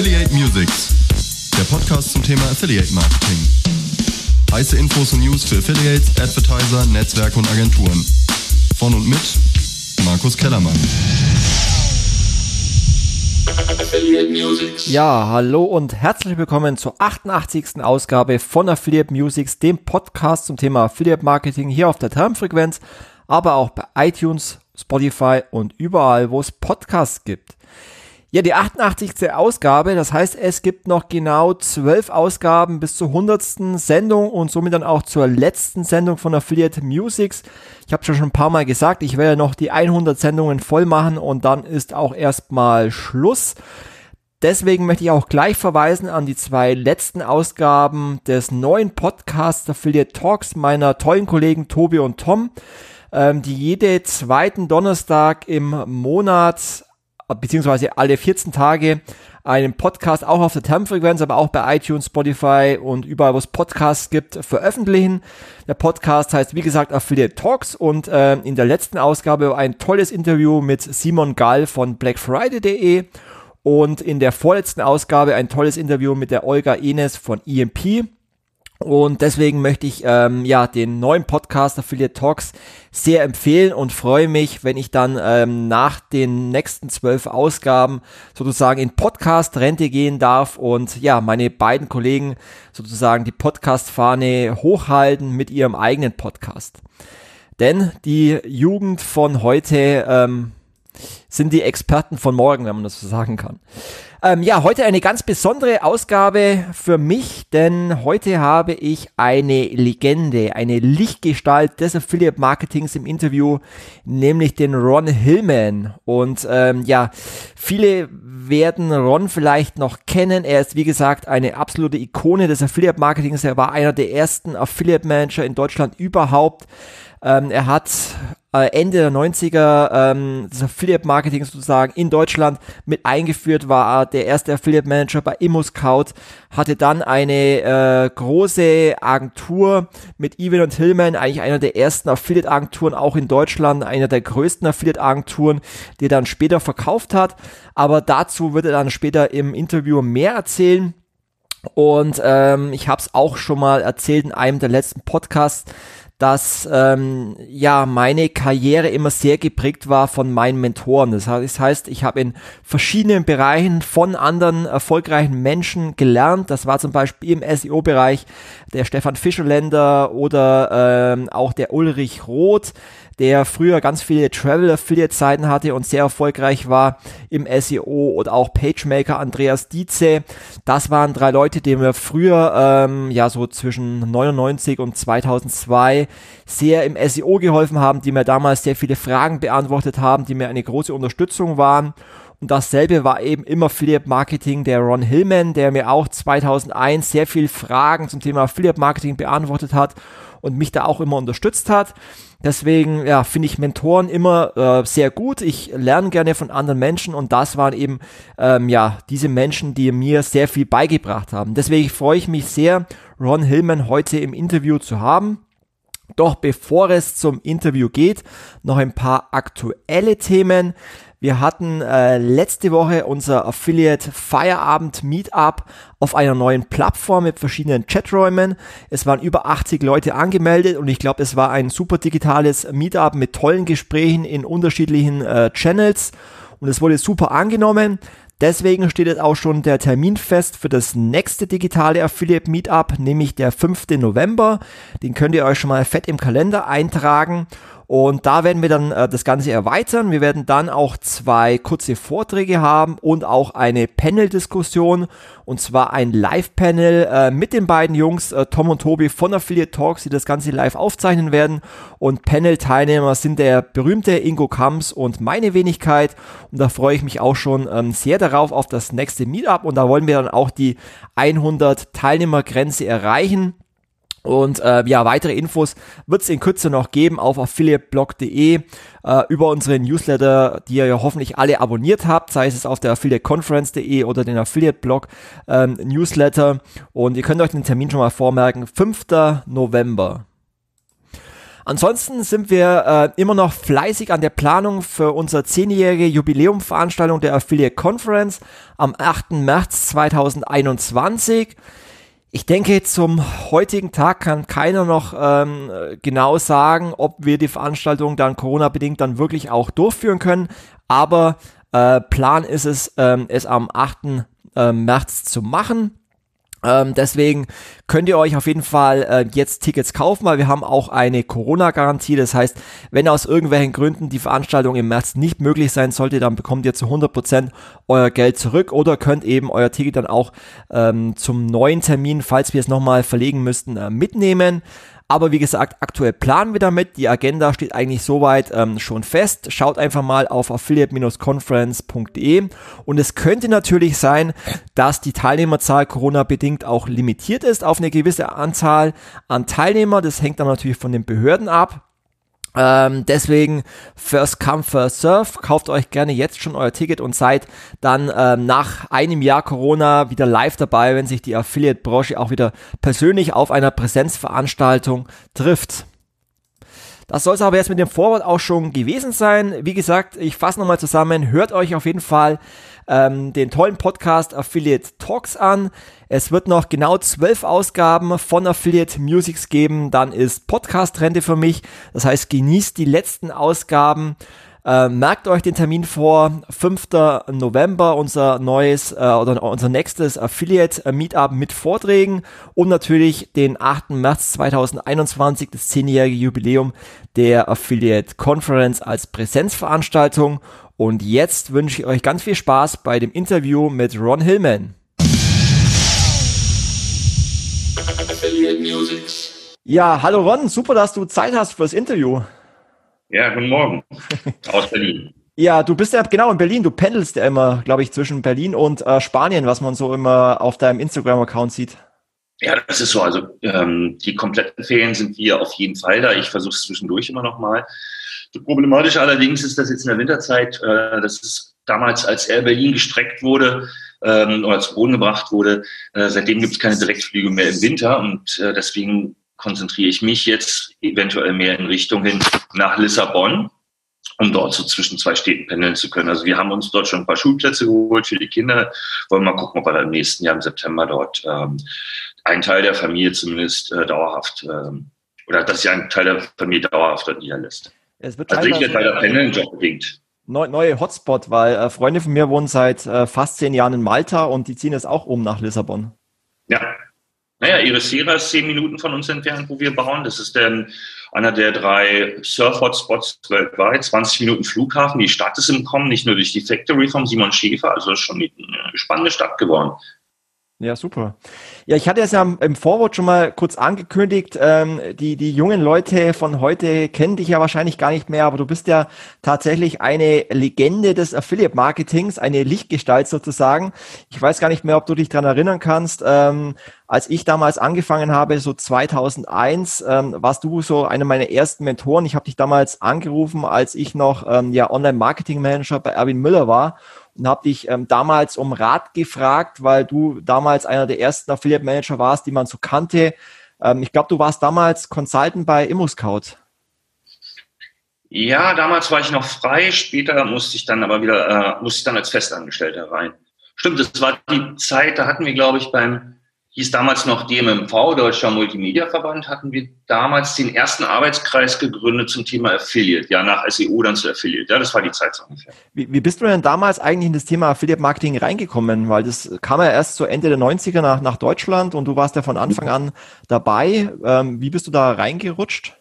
Affiliate Musics, der Podcast zum Thema Affiliate Marketing. Heiße Infos und News für Affiliates, Advertiser, Netzwerke und Agenturen. Von und mit Markus Kellermann. Ja, hallo und herzlich willkommen zur 88. Ausgabe von Affiliate Musics, dem Podcast zum Thema Affiliate Marketing hier auf der Termfrequenz, aber auch bei iTunes, Spotify und überall, wo es Podcasts gibt. Ja, die 88. Ausgabe, das heißt, es gibt noch genau zwölf Ausgaben bis zur 100. Sendung und somit dann auch zur letzten Sendung von Affiliate Musics. Ich habe schon ein paar Mal gesagt, ich werde noch die 100 Sendungen voll machen und dann ist auch erstmal Schluss. Deswegen möchte ich auch gleich verweisen an die zwei letzten Ausgaben des neuen Podcasts Affiliate Talks meiner tollen Kollegen Tobi und Tom, ähm, die jede zweiten Donnerstag im Monat beziehungsweise alle 14 Tage einen Podcast auch auf der Termfrequenz, aber auch bei iTunes, Spotify und überall, wo es Podcasts gibt, veröffentlichen. Der Podcast heißt, wie gesagt, Affiliate Talks und äh, in der letzten Ausgabe ein tolles Interview mit Simon Gall von blackfriday.de und in der vorletzten Ausgabe ein tolles Interview mit der Olga Enes von EMP. Und deswegen möchte ich ähm, ja den neuen Podcast Affiliate Talks sehr empfehlen und freue mich, wenn ich dann ähm, nach den nächsten zwölf Ausgaben sozusagen in Podcast-Rente gehen darf und ja, meine beiden Kollegen sozusagen die Podcast-Fahne hochhalten mit ihrem eigenen Podcast. Denn die Jugend von heute ähm, sind die Experten von morgen, wenn man das so sagen kann. Ähm, ja, heute eine ganz besondere Ausgabe für mich, denn heute habe ich eine Legende, eine Lichtgestalt des Affiliate Marketings im Interview, nämlich den Ron Hillman. Und ähm, ja, viele werden Ron vielleicht noch kennen. Er ist, wie gesagt, eine absolute Ikone des Affiliate Marketings. Er war einer der ersten Affiliate Manager in Deutschland überhaupt. Ähm, er hat äh, Ende der 90er ähm, das Affiliate Marketing sozusagen in Deutschland mit eingeführt, war der erste Affiliate Manager bei ImmoScout, hatte dann eine äh, große Agentur mit Evan und Hillman, eigentlich einer der ersten Affiliate Agenturen auch in Deutschland, einer der größten Affiliate Agenturen, die er dann später verkauft hat, aber dazu wird er dann später im Interview mehr erzählen. Und ähm, ich habe es auch schon mal erzählt in einem der letzten Podcasts, dass ähm, ja meine Karriere immer sehr geprägt war von meinen Mentoren. Das heißt, ich habe in verschiedenen Bereichen von anderen erfolgreichen Menschen gelernt. Das war zum Beispiel im SEO-Bereich der Stefan Fischerländer oder ähm, auch der Ulrich Roth der früher ganz viele Travel Affiliate Seiten hatte und sehr erfolgreich war im SEO oder auch PageMaker Andreas Dietze. Das waren drei Leute, die mir früher, ähm, ja, so zwischen 99 und 2002 sehr im SEO geholfen haben, die mir damals sehr viele Fragen beantwortet haben, die mir eine große Unterstützung waren. Und dasselbe war eben im Affiliate Marketing der Ron Hillman, der mir auch 2001 sehr viel Fragen zum Thema Affiliate Marketing beantwortet hat und mich da auch immer unterstützt hat. Deswegen ja, finde ich Mentoren immer äh, sehr gut. Ich lerne gerne von anderen Menschen und das waren eben ähm, ja diese Menschen, die mir sehr viel beigebracht haben. Deswegen freue ich mich sehr, Ron Hillman heute im Interview zu haben. Doch bevor es zum Interview geht, noch ein paar aktuelle Themen. Wir hatten äh, letzte Woche unser Affiliate Feierabend Meetup auf einer neuen Plattform mit verschiedenen Chaträumen. Es waren über 80 Leute angemeldet und ich glaube, es war ein super digitales Meetup mit tollen Gesprächen in unterschiedlichen äh, Channels und es wurde super angenommen. Deswegen steht jetzt auch schon der Termin fest für das nächste digitale Affiliate Meetup, nämlich der 5. November. Den könnt ihr euch schon mal fett im Kalender eintragen. Und da werden wir dann äh, das Ganze erweitern. Wir werden dann auch zwei kurze Vorträge haben und auch eine Panel-Diskussion. Und zwar ein Live-Panel äh, mit den beiden Jungs, äh, Tom und Tobi von Affiliate Talks, die das Ganze live aufzeichnen werden. Und Panel-Teilnehmer sind der berühmte Ingo Kamps und meine Wenigkeit. Und da freue ich mich auch schon ähm, sehr darauf auf das nächste Meetup. Und da wollen wir dann auch die 100 Teilnehmergrenze erreichen. Und äh, ja, weitere Infos wird es in Kürze noch geben auf affiliateblog.de äh, über unsere Newsletter, die ihr ja hoffentlich alle abonniert habt, sei es auf der affiliateconference.de oder den Affiliate-Blog ähm, Newsletter. Und ihr könnt euch den Termin schon mal vormerken, 5. November. Ansonsten sind wir äh, immer noch fleißig an der Planung für unsere zehnjährige Jubiläumveranstaltung der Affiliate Conference am 8. März 2021. Ich denke, zum heutigen Tag kann keiner noch ähm, genau sagen, ob wir die Veranstaltung dann Corona-bedingt dann wirklich auch durchführen können. Aber äh, Plan ist es, ähm, es am 8. Äh, März zu machen. Ähm, deswegen könnt ihr euch auf jeden Fall äh, jetzt Tickets kaufen, weil wir haben auch eine Corona-Garantie. Das heißt, wenn aus irgendwelchen Gründen die Veranstaltung im März nicht möglich sein sollte, dann bekommt ihr zu 100% euer Geld zurück oder könnt eben euer Ticket dann auch ähm, zum neuen Termin, falls wir es nochmal verlegen müssten, äh, mitnehmen. Aber wie gesagt, aktuell planen wir damit. Die Agenda steht eigentlich soweit ähm, schon fest. Schaut einfach mal auf affiliate-conference.de. Und es könnte natürlich sein, dass die Teilnehmerzahl Corona-bedingt auch limitiert ist auf eine gewisse Anzahl an Teilnehmer. Das hängt dann natürlich von den Behörden ab. Ähm, deswegen First Come, First Serve. Kauft euch gerne jetzt schon euer Ticket und seid dann ähm, nach einem Jahr Corona wieder live dabei, wenn sich die Affiliate-Branche auch wieder persönlich auf einer Präsenzveranstaltung trifft. Das soll es aber jetzt mit dem Vorwort auch schon gewesen sein. Wie gesagt, ich fasse nochmal zusammen. Hört euch auf jeden Fall ähm, den tollen Podcast Affiliate Talks an. Es wird noch genau zwölf Ausgaben von Affiliate Musics geben. Dann ist Podcast-Rente für mich. Das heißt, genießt die letzten Ausgaben. Äh, merkt euch den Termin vor, 5. November, unser neues äh, oder unser nächstes Affiliate Meetup mit Vorträgen und natürlich den 8. März 2021, das 10-jährige Jubiläum der Affiliate Conference als Präsenzveranstaltung. Und jetzt wünsche ich euch ganz viel Spaß bei dem Interview mit Ron Hillman. Ja, hallo Ron, super, dass du Zeit hast fürs Interview. Ja, guten Morgen aus Berlin. Ja, du bist ja genau in Berlin. Du pendelst ja immer, glaube ich, zwischen Berlin und äh, Spanien, was man so immer auf deinem Instagram-Account sieht. Ja, das ist so. Also ähm, die kompletten Ferien sind wir auf jeden Fall da. Ich versuche es zwischendurch immer noch mal. Problematisch allerdings ist das jetzt in der Winterzeit, äh, das ist damals, als Air Berlin gestreckt wurde ähm, oder zu Boden gebracht wurde, äh, seitdem gibt es keine Direktflüge mehr im Winter und äh, deswegen konzentriere ich mich jetzt eventuell mehr in Richtung hin nach Lissabon, um dort so zwischen zwei Städten pendeln zu können. Also wir haben uns dort schon ein paar Schulplätze geholt für die Kinder. Wollen mal gucken, ob wir dann im nächsten Jahr im September dort ähm, einen Teil der Familie zumindest äh, dauerhaft ähm, oder dass sich ein Teil der Familie dauerhaft dort niederlässt. Es wird also ich bei der Pendeljob bedingt. Neu, neue Hotspot, weil äh, Freunde von mir wohnen seit äh, fast zehn Jahren in Malta und die ziehen jetzt auch um nach Lissabon. Ja. Naja, Irisera ist zehn Minuten von uns entfernt, wo wir bauen. Das ist dann einer der drei Surf-Hotspots weltweit. 20 Minuten Flughafen. Die Stadt ist im Kommen, nicht nur durch die Factory vom Simon Schäfer. Also ist schon eine spannende Stadt geworden. Ja, super. Ja, ich hatte es ja im Vorwort schon mal kurz angekündigt. Ähm, die, die jungen Leute von heute kennen dich ja wahrscheinlich gar nicht mehr, aber du bist ja tatsächlich eine Legende des Affiliate Marketings, eine Lichtgestalt sozusagen. Ich weiß gar nicht mehr, ob du dich dran erinnern kannst. Ähm, als ich damals angefangen habe, so 2001, ähm, warst du so einer meiner ersten Mentoren. Ich habe dich damals angerufen, als ich noch ähm, ja Online-Marketing-Manager bei Erwin Müller war und habe dich ähm, damals um Rat gefragt, weil du damals einer der ersten Affiliate Manager warst, die man so kannte. Ähm, ich glaube, du warst damals Consultant bei ImmoScout. Ja, damals war ich noch frei. Später musste ich dann aber wieder, äh, musste ich dann als Festangestellter rein. Stimmt, das war die Zeit, da hatten wir, glaube ich, beim hieß damals noch DMMV, Deutscher Multimedia-Verband, hatten wir damals den ersten Arbeitskreis gegründet zum Thema Affiliate, ja, nach SEO dann zu Affiliate. Ja, das war die Zeit so ungefähr. Wie, wie bist du denn damals eigentlich in das Thema Affiliate-Marketing reingekommen? Weil das kam ja erst so Ende der 90er nach, nach Deutschland und du warst ja von Anfang an dabei. Ähm, wie bist du da reingerutscht?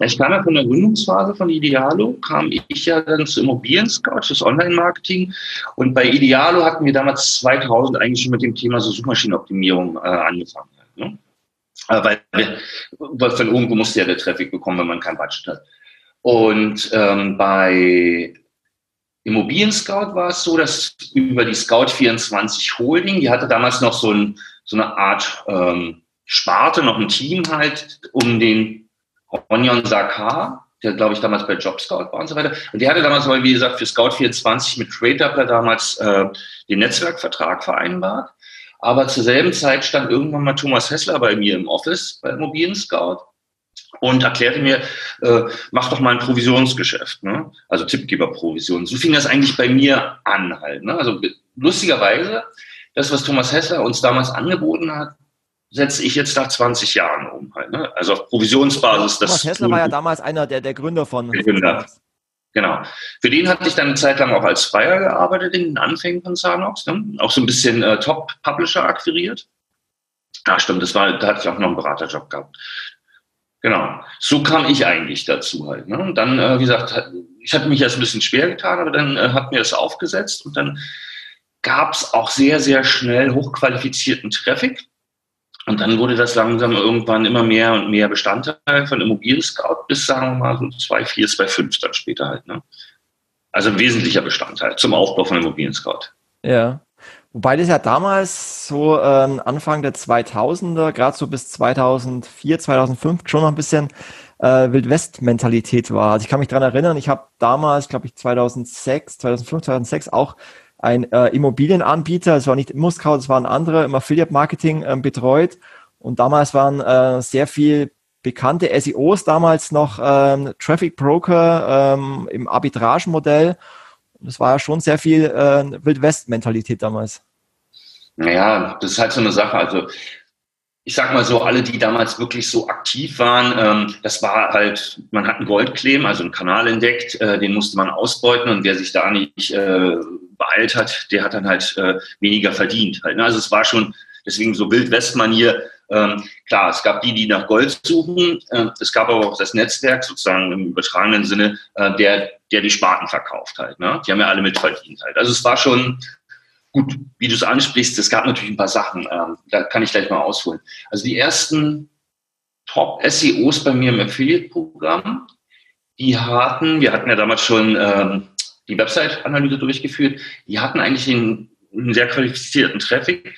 Ich kam ja von der Gründungsphase von Idealo, kam ich ja dann zu Immobilien Scout, das Online-Marketing. Und bei Idealo hatten wir damals 2000 eigentlich schon mit dem Thema so Suchmaschinenoptimierung äh, angefangen. Ne? Äh, weil, weil von irgendwo musste ja der Traffic bekommen, wenn man kein Budget hat. Und ähm, bei Immobilien Scout war es so, dass über die Scout24 Holding, die hatte damals noch so, ein, so eine Art ähm, Sparte, noch ein Team halt, um den Onion Sakar, der glaube ich damals bei JobScout war und so weiter. Und der hatte damals mal, wie gesagt, für Scout24 mit TradeDoubler damals äh, den Netzwerkvertrag vereinbart. Aber zur selben Zeit stand irgendwann mal Thomas Hessler bei mir im Office bei Immobilien Scout und erklärte mir, äh, mach doch mal ein Provisionsgeschäft, ne? also Tippgeberprovision. So fing das eigentlich bei mir an halt. Ne? Also lustigerweise, das, was Thomas Hessler uns damals angeboten hat, setze ich jetzt nach 20 Jahren um. Halt, ne? Also auf Provisionsbasis. Thomas Hessler war ja damals einer der, der Gründer von. Gründer. Genau. Für den hatte ich dann eine Zeit lang auch als Freier gearbeitet in den Anfängen von Zanox. Ne? Auch so ein bisschen äh, Top-Publisher akquiriert. Ja, stimmt, das war, da hatte ich auch noch einen Beraterjob gehabt. Genau. So kam ich eigentlich dazu halt. Ne? Und dann, äh, wie gesagt, ich hatte mich erst ein bisschen schwer getan, aber dann äh, hat mir das aufgesetzt und dann gab es auch sehr, sehr schnell hochqualifizierten Traffic. Und dann wurde das langsam irgendwann immer mehr und mehr Bestandteil von Immobilien Scout bis, sagen wir mal, so 2,4, 2,5 dann später halt. Ne? Also ein wesentlicher Bestandteil zum Aufbau von Immobilien Scout. Ja. Wobei das ja damals so ähm, Anfang der 2000er, gerade so bis 2004, 2005 schon noch ein bisschen äh, Wildwest-Mentalität war. Also ich kann mich dran erinnern, ich habe damals, glaube ich, 2006, 2005, 2006 auch ein äh, Immobilienanbieter, es war nicht Muskau, es waren andere im Affiliate-Marketing ähm, betreut. Und damals waren äh, sehr viel bekannte SEOs damals noch ähm, Traffic Broker ähm, im Arbitragemodell. Das war ja schon sehr viel äh, Wildwest-Mentalität damals. Naja, das ist halt so eine Sache. Also ich sag mal so, alle, die damals wirklich so aktiv waren, ähm, das war halt, man hat einen Goldclaim, also einen Kanal entdeckt, äh, den musste man ausbeuten und wer sich da nicht äh, beeilt hat, der hat dann halt äh, weniger verdient. Halt, ne? Also es war schon deswegen so Wildwest-Manier. Ähm, klar, es gab die, die nach Gold suchen. Äh, es gab aber auch das Netzwerk sozusagen im übertragenen Sinne, äh, der, der die Sparten verkauft halt. Ne? Die haben ja alle mitverdient halt. Also es war schon Gut, wie du es ansprichst, es gab natürlich ein paar Sachen, ähm, da kann ich gleich mal ausholen. Also die ersten Top-SEOs bei mir im Affiliate-Programm, die hatten, wir hatten ja damals schon ähm, die Website-Analyse durchgeführt, die hatten eigentlich einen, einen sehr qualifizierten Traffic,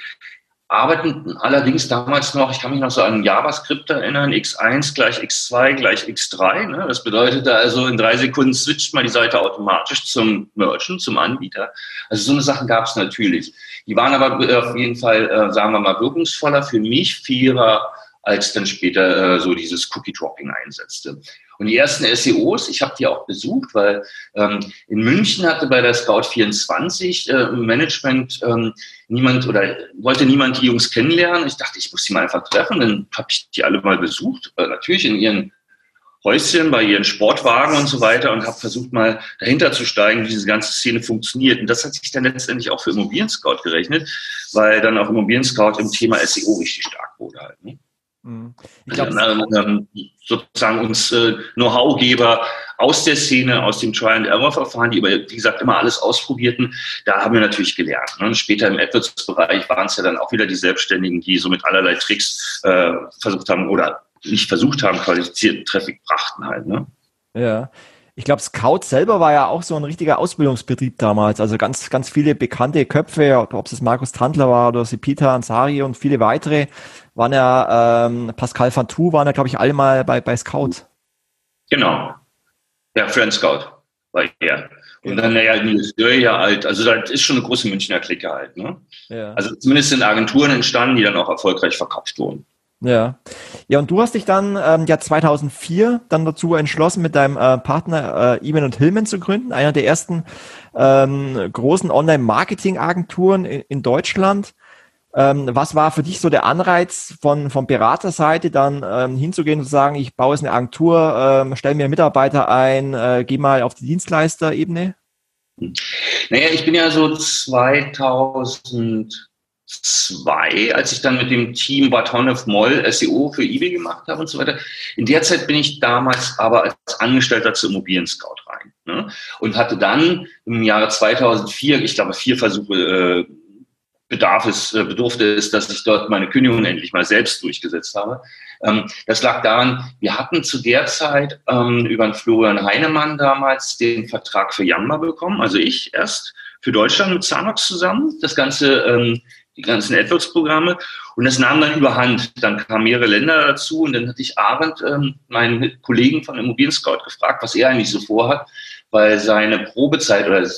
arbeiteten allerdings damals noch, ich kann mich noch so an JavaScript erinnern, x1 gleich x2 gleich x3. Ne? Das bedeutete also, in drei Sekunden switcht man die Seite automatisch zum Merchant, zum Anbieter. Also so eine Sachen gab es natürlich. Die waren aber auf jeden Fall, äh, sagen wir mal, wirkungsvoller, für mich fairer, als dann später äh, so dieses Cookie-Dropping einsetzte. Und die ersten SEOs, ich habe die auch besucht, weil ähm, in München hatte bei der Scout 24 äh, Management ähm, niemand oder wollte niemand die Jungs kennenlernen. Ich dachte, ich muss sie mal einfach treffen. Dann habe ich die alle mal besucht, äh, natürlich in ihren Häuschen, bei ihren Sportwagen und so weiter und habe versucht mal dahinter zu steigen, wie diese ganze Szene funktioniert. Und das hat sich dann letztendlich auch für Immobilien Scout gerechnet, weil dann auch Immobilien Scout im Thema SEO richtig stark wurde halt. Ne? Mhm. Ich glaub, ähm, sozusagen uns äh, Know-how-Geber aus der Szene, aus dem Try-and-Error-Verfahren, die über, wie gesagt, immer alles ausprobierten, da haben wir natürlich gelernt. Ne? Später im AdWords-Bereich waren es ja dann auch wieder die Selbstständigen, die so mit allerlei Tricks äh, versucht haben oder nicht versucht haben, qualifizierten Traffic brachten halt. Ne? Ja. Ich glaube, Scout selber war ja auch so ein richtiger Ausbildungsbetrieb damals. Also ganz, ganz viele bekannte Köpfe, ob es Markus Tandler war oder Sipita Ansari und viele weitere, waren ja, ähm, Pascal Fantou waren ja, glaube ich, alle mal bei, bei Scout. Genau. Ja, Friend Scout war er. Und dann, naja, Nils ja alt. Also das ist schon eine große Münchner Clique halt. Ne? Ja. Also zumindest sind Agenturen entstanden, die dann auch erfolgreich verkauft wurden. Ja. Ja, und du hast dich dann ähm, ja 2004 dann dazu entschlossen, mit deinem äh, Partner äh, Eman und Hillman zu gründen, einer der ersten ähm, großen Online-Marketing-Agenturen in, in, Deutschland. Ähm, was war für dich so der Anreiz von, von Beraterseite dann ähm, hinzugehen und zu sagen, ich baue jetzt eine Agentur, ähm, stelle mir Mitarbeiter ein, äh, gehe mal auf die Dienstleisterebene? Naja, ich bin ja so 2000 zwei, als ich dann mit dem Team Bartonov Moll SEO für eBay gemacht habe und so weiter. In der Zeit bin ich damals aber als Angestellter zu Immobilien Scout rein ne? und hatte dann im Jahre 2004, ich glaube vier Versuche äh, bedarf es, äh, bedurfte es, dass ich dort meine Kündigung endlich mal selbst durchgesetzt habe. Ähm, das lag daran, wir hatten zu der Zeit ähm, über einen Florian Heinemann damals den Vertrag für Yamba bekommen, also ich erst für Deutschland mit Zanox zusammen. Das Ganze ähm, die ganzen AdWords-Programme. Und das nahm dann überhand. Dann kamen mehrere Länder dazu und dann hatte ich Arendt, ähm, meinen Kollegen von Immobilien Scout, gefragt, was er eigentlich so vorhat, weil seine Probezeit oder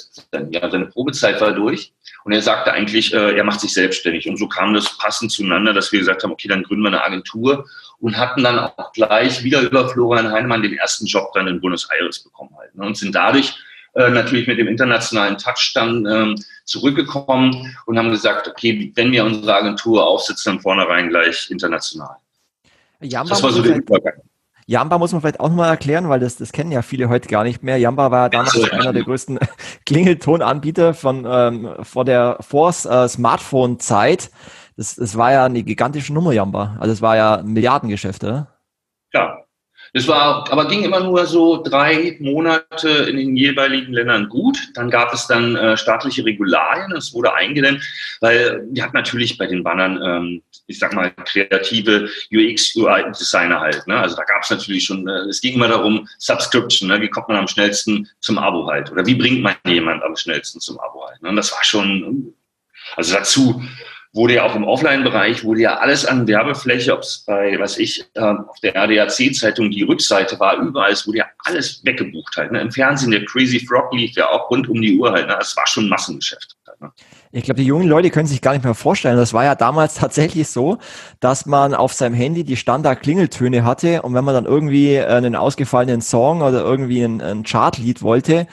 ja, seine Probezeit war durch. Und er sagte eigentlich, äh, er macht sich selbstständig. Und so kam das passend zueinander, dass wir gesagt haben, okay, dann gründen wir eine Agentur und hatten dann auch gleich wieder über Florian Heinemann den ersten Job dann in Buenos Aires bekommen halt. Ne? Und sind dadurch äh, natürlich mit dem internationalen Touch dann ähm, zurückgekommen und haben gesagt, okay, wenn wir unsere Agentur aufsetzen, dann vornherein gleich international. Jamba das war so der Übergang. Jamba muss man vielleicht auch nochmal erklären, weil das, das kennen ja viele heute gar nicht mehr. Jamba war damals so, einer der größten Klingeltonanbieter von ähm, vor der vor äh, Smartphone-Zeit. Das, das war ja eine gigantische Nummer, Jamba. Also es war ja ein Milliardengeschäft, oder? Ja, das war, aber ging immer nur so drei Monate in den jeweiligen Ländern gut. Dann gab es dann äh, staatliche Regularien. Es wurde eingedämmt, weil wir hatten natürlich bei den Bannern, ähm, ich sag mal, kreative UX-UI-Designer halt. Ne? Also da gab es natürlich schon, äh, es ging immer darum, Subscription, ne? wie kommt man am schnellsten zum Abo halt? Oder wie bringt man jemand am schnellsten zum Abo halt? Ne? Und das war schon, also dazu wurde ja auch im Offline-Bereich, wurde ja alles an Werbefläche, ob es bei, was ich, äh, auf der RDAC-Zeitung die Rückseite war, überall, es wurde ja alles weggebucht halt. Ne? Im Fernsehen, der Crazy Frog lief ja auch rund um die Uhr halt. Ne? Es war schon Massengeschäft. Halt, ne? Ich glaube, die jungen Leute können sich gar nicht mehr vorstellen. Das war ja damals tatsächlich so, dass man auf seinem Handy die Standard-Klingeltöne hatte und wenn man dann irgendwie einen ausgefallenen Song oder irgendwie ein, ein Chartlied wollte,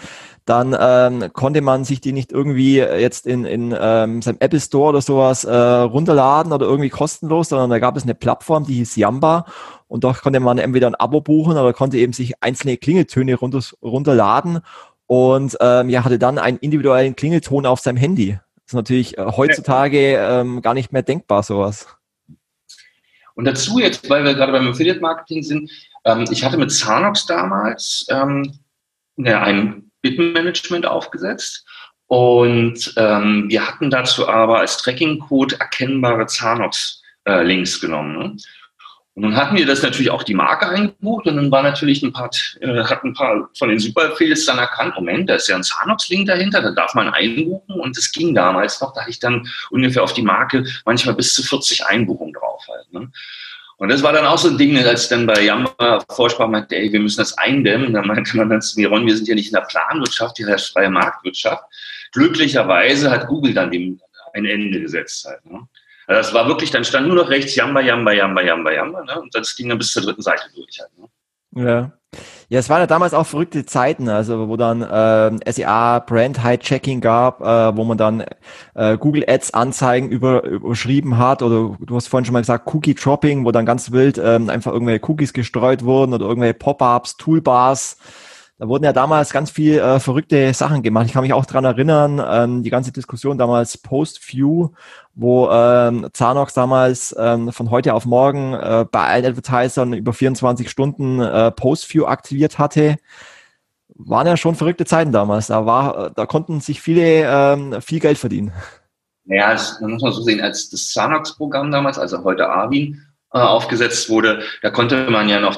dann ähm, konnte man sich die nicht irgendwie jetzt in, in ähm, seinem Apple Store oder sowas äh, runterladen oder irgendwie kostenlos, sondern da gab es eine Plattform, die hieß Yamba und dort konnte man entweder ein Abo buchen oder konnte eben sich einzelne Klingeltöne runter, runterladen und ähm, ja, hatte dann einen individuellen Klingelton auf seinem Handy. Das ist natürlich äh, heutzutage ähm, gar nicht mehr denkbar, sowas. Und dazu jetzt, weil wir gerade beim Affiliate Marketing sind, ähm, ich hatte mit Zanox damals ähm, ja, einen Bitmanagement aufgesetzt. Und ähm, wir hatten dazu aber als Tracking-Code erkennbare Zanox-Links äh, genommen. Ne? Und nun hatten wir das natürlich auch die Marke eingebucht und dann war natürlich ein paar, äh, hat ein paar von den Superfills dann erkannt, Moment, da ist ja ein Zanox-Link dahinter, da darf man einbuchen und das ging damals noch, da hatte ich dann ungefähr auf die Marke manchmal bis zu 40 Einbuchungen drauf halt. Ne? Und das war dann auch so ein Ding, als ich dann bei Yammer vorsprach, meinte, ey, wir müssen das eindämmen. Da meinte man dann zu mir, Ron, wir sind ja nicht in der Planwirtschaft, hier herrscht freie Marktwirtschaft. Glücklicherweise hat Google dann dem ein Ende gesetzt halt. Ne? Also das war wirklich, dann stand nur noch rechts Jamba, Jamba, Jamba, Jamba, Jamba. Ne? Und das ging dann bis zur dritten Seite durch halt. Ne? Ja. Ja, es waren ja damals auch verrückte Zeiten, also wo dann äh, SEA Brand Hijacking gab, äh, wo man dann äh, Google Ads Anzeigen über, überschrieben hat oder du hast vorhin schon mal gesagt Cookie Dropping, wo dann ganz wild ähm, einfach irgendwelche Cookies gestreut wurden oder irgendwelche Pop-ups, Toolbars. Da wurden ja damals ganz viel äh, verrückte Sachen gemacht. Ich kann mich auch dran erinnern, ähm, die ganze Diskussion damals Post-View, wo ähm, Zanox damals ähm, von heute auf morgen äh, bei allen Advertisern über 24 Stunden äh, Post-View aktiviert hatte. Waren ja schon verrückte Zeiten damals. Da war, da konnten sich viele ähm, viel Geld verdienen. Ja, das, man muss man so sehen, als das Zanox-Programm damals, also heute Arvin, äh, aufgesetzt wurde, da konnte man ja noch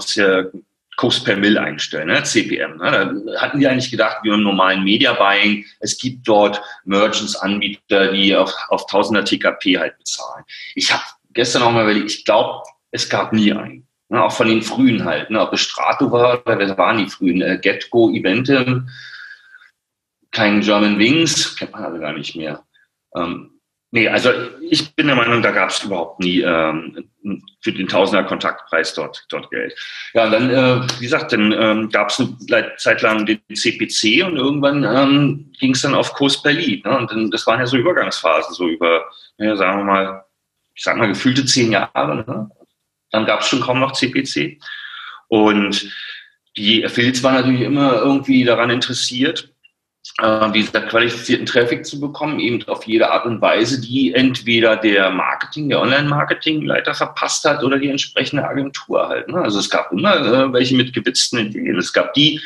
Cost per Mill einstellen, ne? CPM. Ne? Da hatten die eigentlich gedacht, wie im normalen Media Buying, es gibt dort Merchants, Anbieter, die auf, auf Tausender TKP halt bezahlen. Ich habe gestern auch mal überlegt, ich glaube, es gab nie einen. Ne? Auch von den frühen halt. Ne? Ob es Strato war oder wer waren die frühen? Äh, GetGo, Eventim, kein German Wings, kennt man alle gar nicht mehr. Ähm, Nee, also ich bin der Meinung, da gab es überhaupt nie ähm, für den Tausender Kontaktpreis dort, dort Geld. Ja, und dann, äh, wie gesagt, dann ähm, gab es eine Zeit lang den CPC und irgendwann ähm, ging es dann auf Kurs Berlin. Ne? Und dann, das waren ja so Übergangsphasen, so über, ja, sagen wir mal, ich sag mal, gefühlte zehn Jahre. Ne? Dann gab es schon kaum noch CPC. Und die Affiliates waren natürlich immer irgendwie daran interessiert, äh, dieser qualifizierten Traffic zu bekommen, eben auf jede Art und Weise, die entweder der Marketing, der Online-Marketing-Leiter verpasst hat oder die entsprechende Agentur halt. Ne? Also es gab immer äh, welche mit gewitzten Ideen. Es gab die,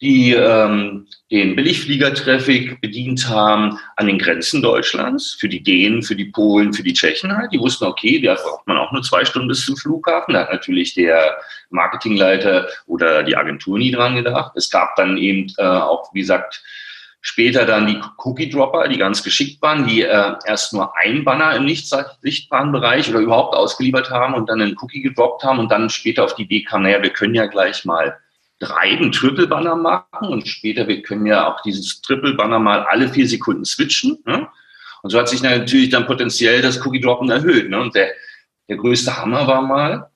die ähm, den Billigflieger-Traffic bedient haben an den Grenzen Deutschlands, für die Dänen, für die Polen, für die Tschechen halt. Die wussten, okay, da braucht man auch nur zwei Stunden bis zum Flughafen. Da hat natürlich der Marketingleiter oder die Agentur nie dran gedacht. Es gab dann eben äh, auch, wie gesagt, Später dann die Cookie-Dropper, die ganz geschickt waren, die äh, erst nur ein Banner im nicht sichtbaren Bereich oder überhaupt ausgeliefert haben und dann einen Cookie gedroppt haben und dann später auf die Idee kam, naja, wir können ja gleich mal Treiben Triple Banner machen und später, wir können ja auch dieses Triple Banner mal alle vier Sekunden switchen. Ne? Und so hat sich natürlich dann potenziell das Cookie Droppen erhöht. Ne? Und der, der größte Hammer war mal,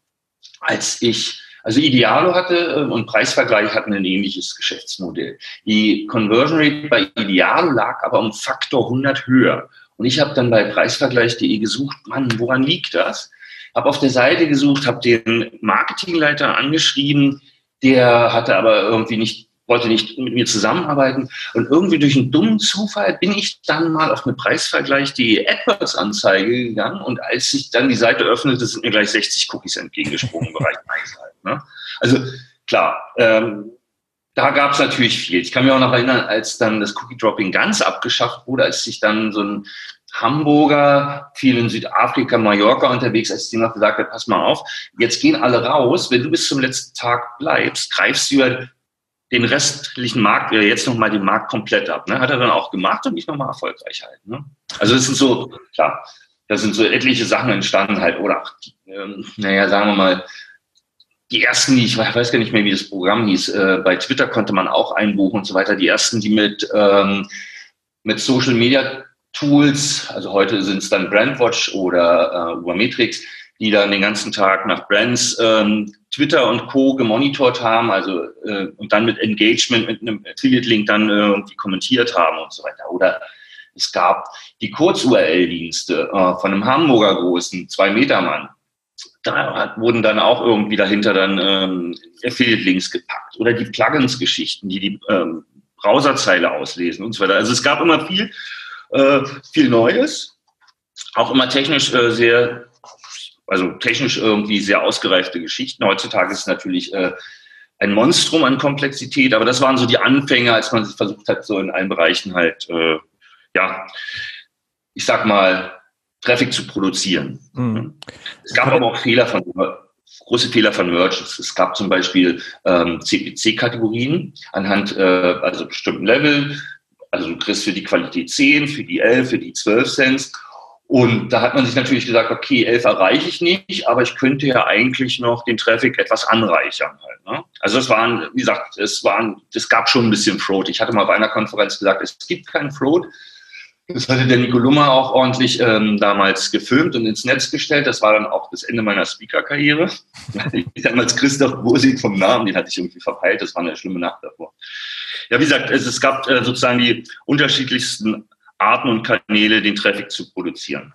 als ich, also Idealo hatte äh, und Preisvergleich hatten ein ähnliches Geschäftsmodell. Die Conversion Rate bei Idealo lag aber um Faktor 100 höher. Und ich habe dann bei preisvergleich.de gesucht, Mann, woran liegt das? Habe auf der Seite gesucht, habe den Marketingleiter angeschrieben, der hatte aber irgendwie nicht, wollte nicht mit mir zusammenarbeiten. Und irgendwie durch einen dummen Zufall bin ich dann mal auf eine Preisvergleich die AdWords-Anzeige gegangen und als ich dann die Seite öffnete, sind mir gleich 60 Cookies entgegengesprungen im Preishalten. Ne? Also klar, ähm, da gab es natürlich viel. Ich kann mich auch noch erinnern, als dann das Cookie-Dropping ganz abgeschafft wurde, als sich dann so ein Hamburger, viel in Südafrika, Mallorca unterwegs, als die noch gesagt hat, pass mal auf, jetzt gehen alle raus, wenn du bis zum letzten Tag bleibst, greifst du über den restlichen Markt, jetzt nochmal den Markt komplett ab. Ne? Hat er dann auch gemacht und mich nochmal erfolgreich halten. Ne? Also das sind so, klar, da sind so etliche Sachen entstanden halt, oder, ähm, naja, sagen wir mal, die ersten, die ich weiß gar nicht mehr, wie das Programm hieß, äh, bei Twitter konnte man auch einbuchen und so weiter. Die ersten, die mit, ähm, mit Social Media Tools, also heute sind es dann Brandwatch oder äh, Ubermetrics, die dann den ganzen Tag nach Brands ähm, Twitter und Co. gemonitort haben, also äh, und dann mit Engagement, mit einem Affiliate-Link dann äh, irgendwie kommentiert haben und so weiter. Oder es gab die Kurz-URL-Dienste äh, von einem Hamburger großen, zwei Meter Mann. Da hat, wurden dann auch irgendwie dahinter dann ähm, Affiliate-Links gepackt. Oder die Plugins-Geschichten, die die ähm, Browserzeile auslesen und so weiter. Also es gab immer viel äh, viel Neues, auch immer technisch äh, sehr, also technisch irgendwie sehr ausgereifte Geschichten. Heutzutage ist es natürlich äh, ein Monstrum an Komplexität, aber das waren so die Anfänge, als man versucht hat, so in allen Bereichen halt, äh, ja, ich sag mal, Traffic zu produzieren. Mhm. Es gab aber auch Fehler von große Fehler von Merchants. Es gab zum Beispiel ähm, CPC-Kategorien anhand äh, also bestimmten Level. Also du kriegst für die Qualität 10, für die 11, für die 12 Cent. Und da hat man sich natürlich gesagt, okay, 11 erreiche ich nicht, aber ich könnte ja eigentlich noch den Traffic etwas anreichern. Halt, ne? Also es waren, wie gesagt, es waren, es gab schon ein bisschen Fraud. Ich hatte mal bei einer Konferenz gesagt, es gibt keinen Fraud. Das hatte der Nico Lummer auch ordentlich ähm, damals gefilmt und ins Netz gestellt. Das war dann auch das Ende meiner Speaker-Karriere. damals Christoph Bursig vom Namen, den hatte ich irgendwie verpeilt. Das war eine schlimme Nacht davor. Ja, wie gesagt, es, es gab äh, sozusagen die unterschiedlichsten Arten und Kanäle, den Traffic zu produzieren.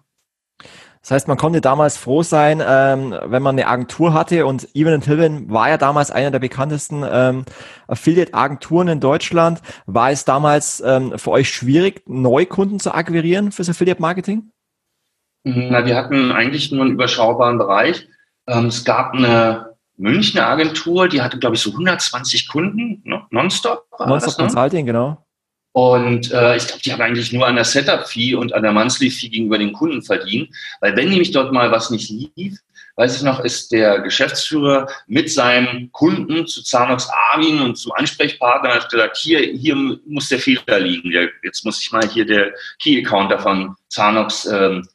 Das heißt, man konnte damals froh sein, ähm, wenn man eine Agentur hatte und Even Hilvin war ja damals einer der bekanntesten ähm, Affiliate-Agenturen in Deutschland. War es damals ähm, für euch schwierig, Neukunden zu akquirieren fürs Affiliate-Marketing? Na, wir hatten eigentlich nur einen überschaubaren Bereich. Ähm, es gab eine Münchner Agentur, die hatte, glaube ich, so 120 Kunden, ne? nonstop. Nonstop ne? Consulting, genau. Und äh, ich glaube, die haben eigentlich nur an der Setup-Fee und an der Monthly-Fee gegenüber den Kunden verdient. Weil wenn nämlich dort mal was nicht lief, weiß ich noch, ist der Geschäftsführer mit seinem Kunden zu Zanox Armin und zum Ansprechpartner hat gesagt, hier, hier muss der Fehler liegen. Jetzt muss ich mal hier der Key-Accounter von Zanox ähm,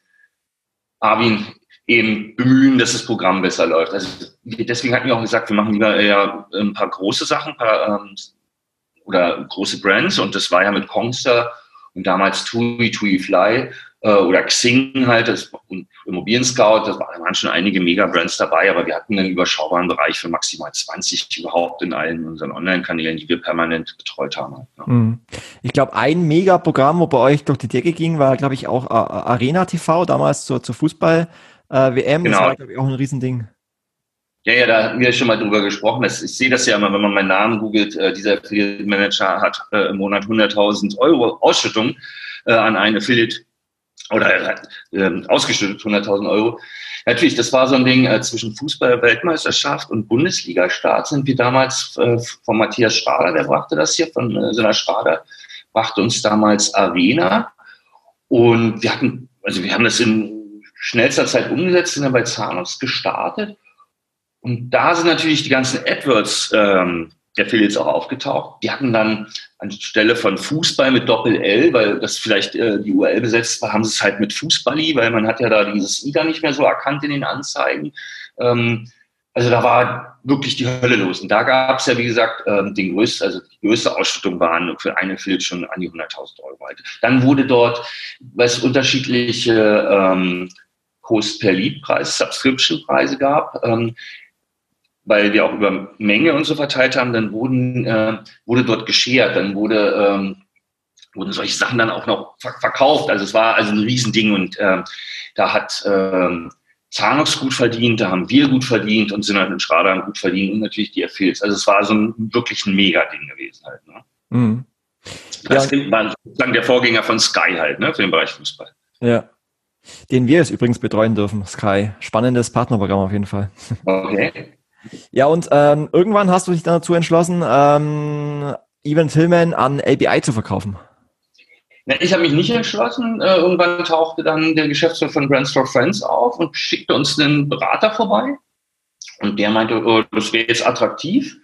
Armin eben bemühen, dass das Programm besser läuft. Also deswegen hatten wir auch gesagt, wir machen lieber eher ein paar große Sachen, paar, ähm, oder große Brands und das war ja mit Kongster und damals Tui, Tui Fly äh, oder Xing halt das, und Immobilien Scout, das waren schon einige Mega-Brands dabei, aber wir hatten einen überschaubaren Bereich für maximal 20 überhaupt in allen unseren Online-Kanälen, die wir permanent betreut haben. Halt, ja. Mhm. Ich glaube, ein Mega-Programm, wo bei euch durch die Decke ging, war, glaube ich, auch Arena TV, damals zur, zur Fußball- äh, WM genau. ist ja, glaube ich, auch ein Riesending. Ja, ja, da haben wir schon mal drüber gesprochen. ich sehe das ja immer, wenn man meinen Namen googelt. Äh, dieser Affiliate Manager hat äh, im Monat 100.000 Euro Ausschüttung äh, an einen Affiliate oder er äh, ausgeschüttet 100.000 Euro. Natürlich, das war so ein Ding äh, zwischen Fußball-Weltmeisterschaft und Bundesliga-Start sind wir damals äh, von Matthias Schrader, der brachte das hier, von äh, seiner Schrader, brachte uns damals Arena. Und wir hatten, also wir haben das in schnellster Zeit umgesetzt, sind dann bei Zanos gestartet. Und da sind natürlich die ganzen AdWords ähm, Affiliates auch aufgetaucht. Die hatten dann anstelle von Fußball mit Doppel-L, weil das vielleicht äh, die URL besetzt war, haben sie es halt mit Fußballi, weil man hat ja da dieses I da nicht mehr so erkannt in den Anzeigen. Ähm, Also da war wirklich die Hölle los. Und da gab es ja, wie gesagt, ähm, den größten, also die größte Ausschüttung waren für eine Field schon an die 100.000 Euro weit. Dann wurde dort, weil es unterschiedliche ähm, Host per Lead Preis, Subscription Preise gab, ähm, weil wir auch über Menge und so verteilt haben, dann wurden, äh, wurde dort geschert, dann wurde, ähm, wurden solche Sachen dann auch noch verkauft. Also es war also ein Riesending und äh, da hat äh, Zanox gut verdient, da haben wir gut verdient und sind halt in Schradern gut verdient und natürlich die Affiliates. Also es war so ein wirklich ein Mega-Ding gewesen halt. Ne? Mhm. Das ja. war sozusagen der Vorgänger von Sky halt, ne, für den Bereich Fußball. Ja. Den wir jetzt übrigens betreuen dürfen, Sky. Spannendes Partnerprogramm auf jeden Fall. Okay. Ja, und ähm, irgendwann hast du dich dann dazu entschlossen, ähm, Event Tillman an LBI zu verkaufen. Ja, ich habe mich nicht entschlossen. Äh, irgendwann tauchte dann der Geschäftsführer von Brands for Friends auf und schickte uns einen Berater vorbei. Und der meinte, oh, das wäre jetzt attraktiv.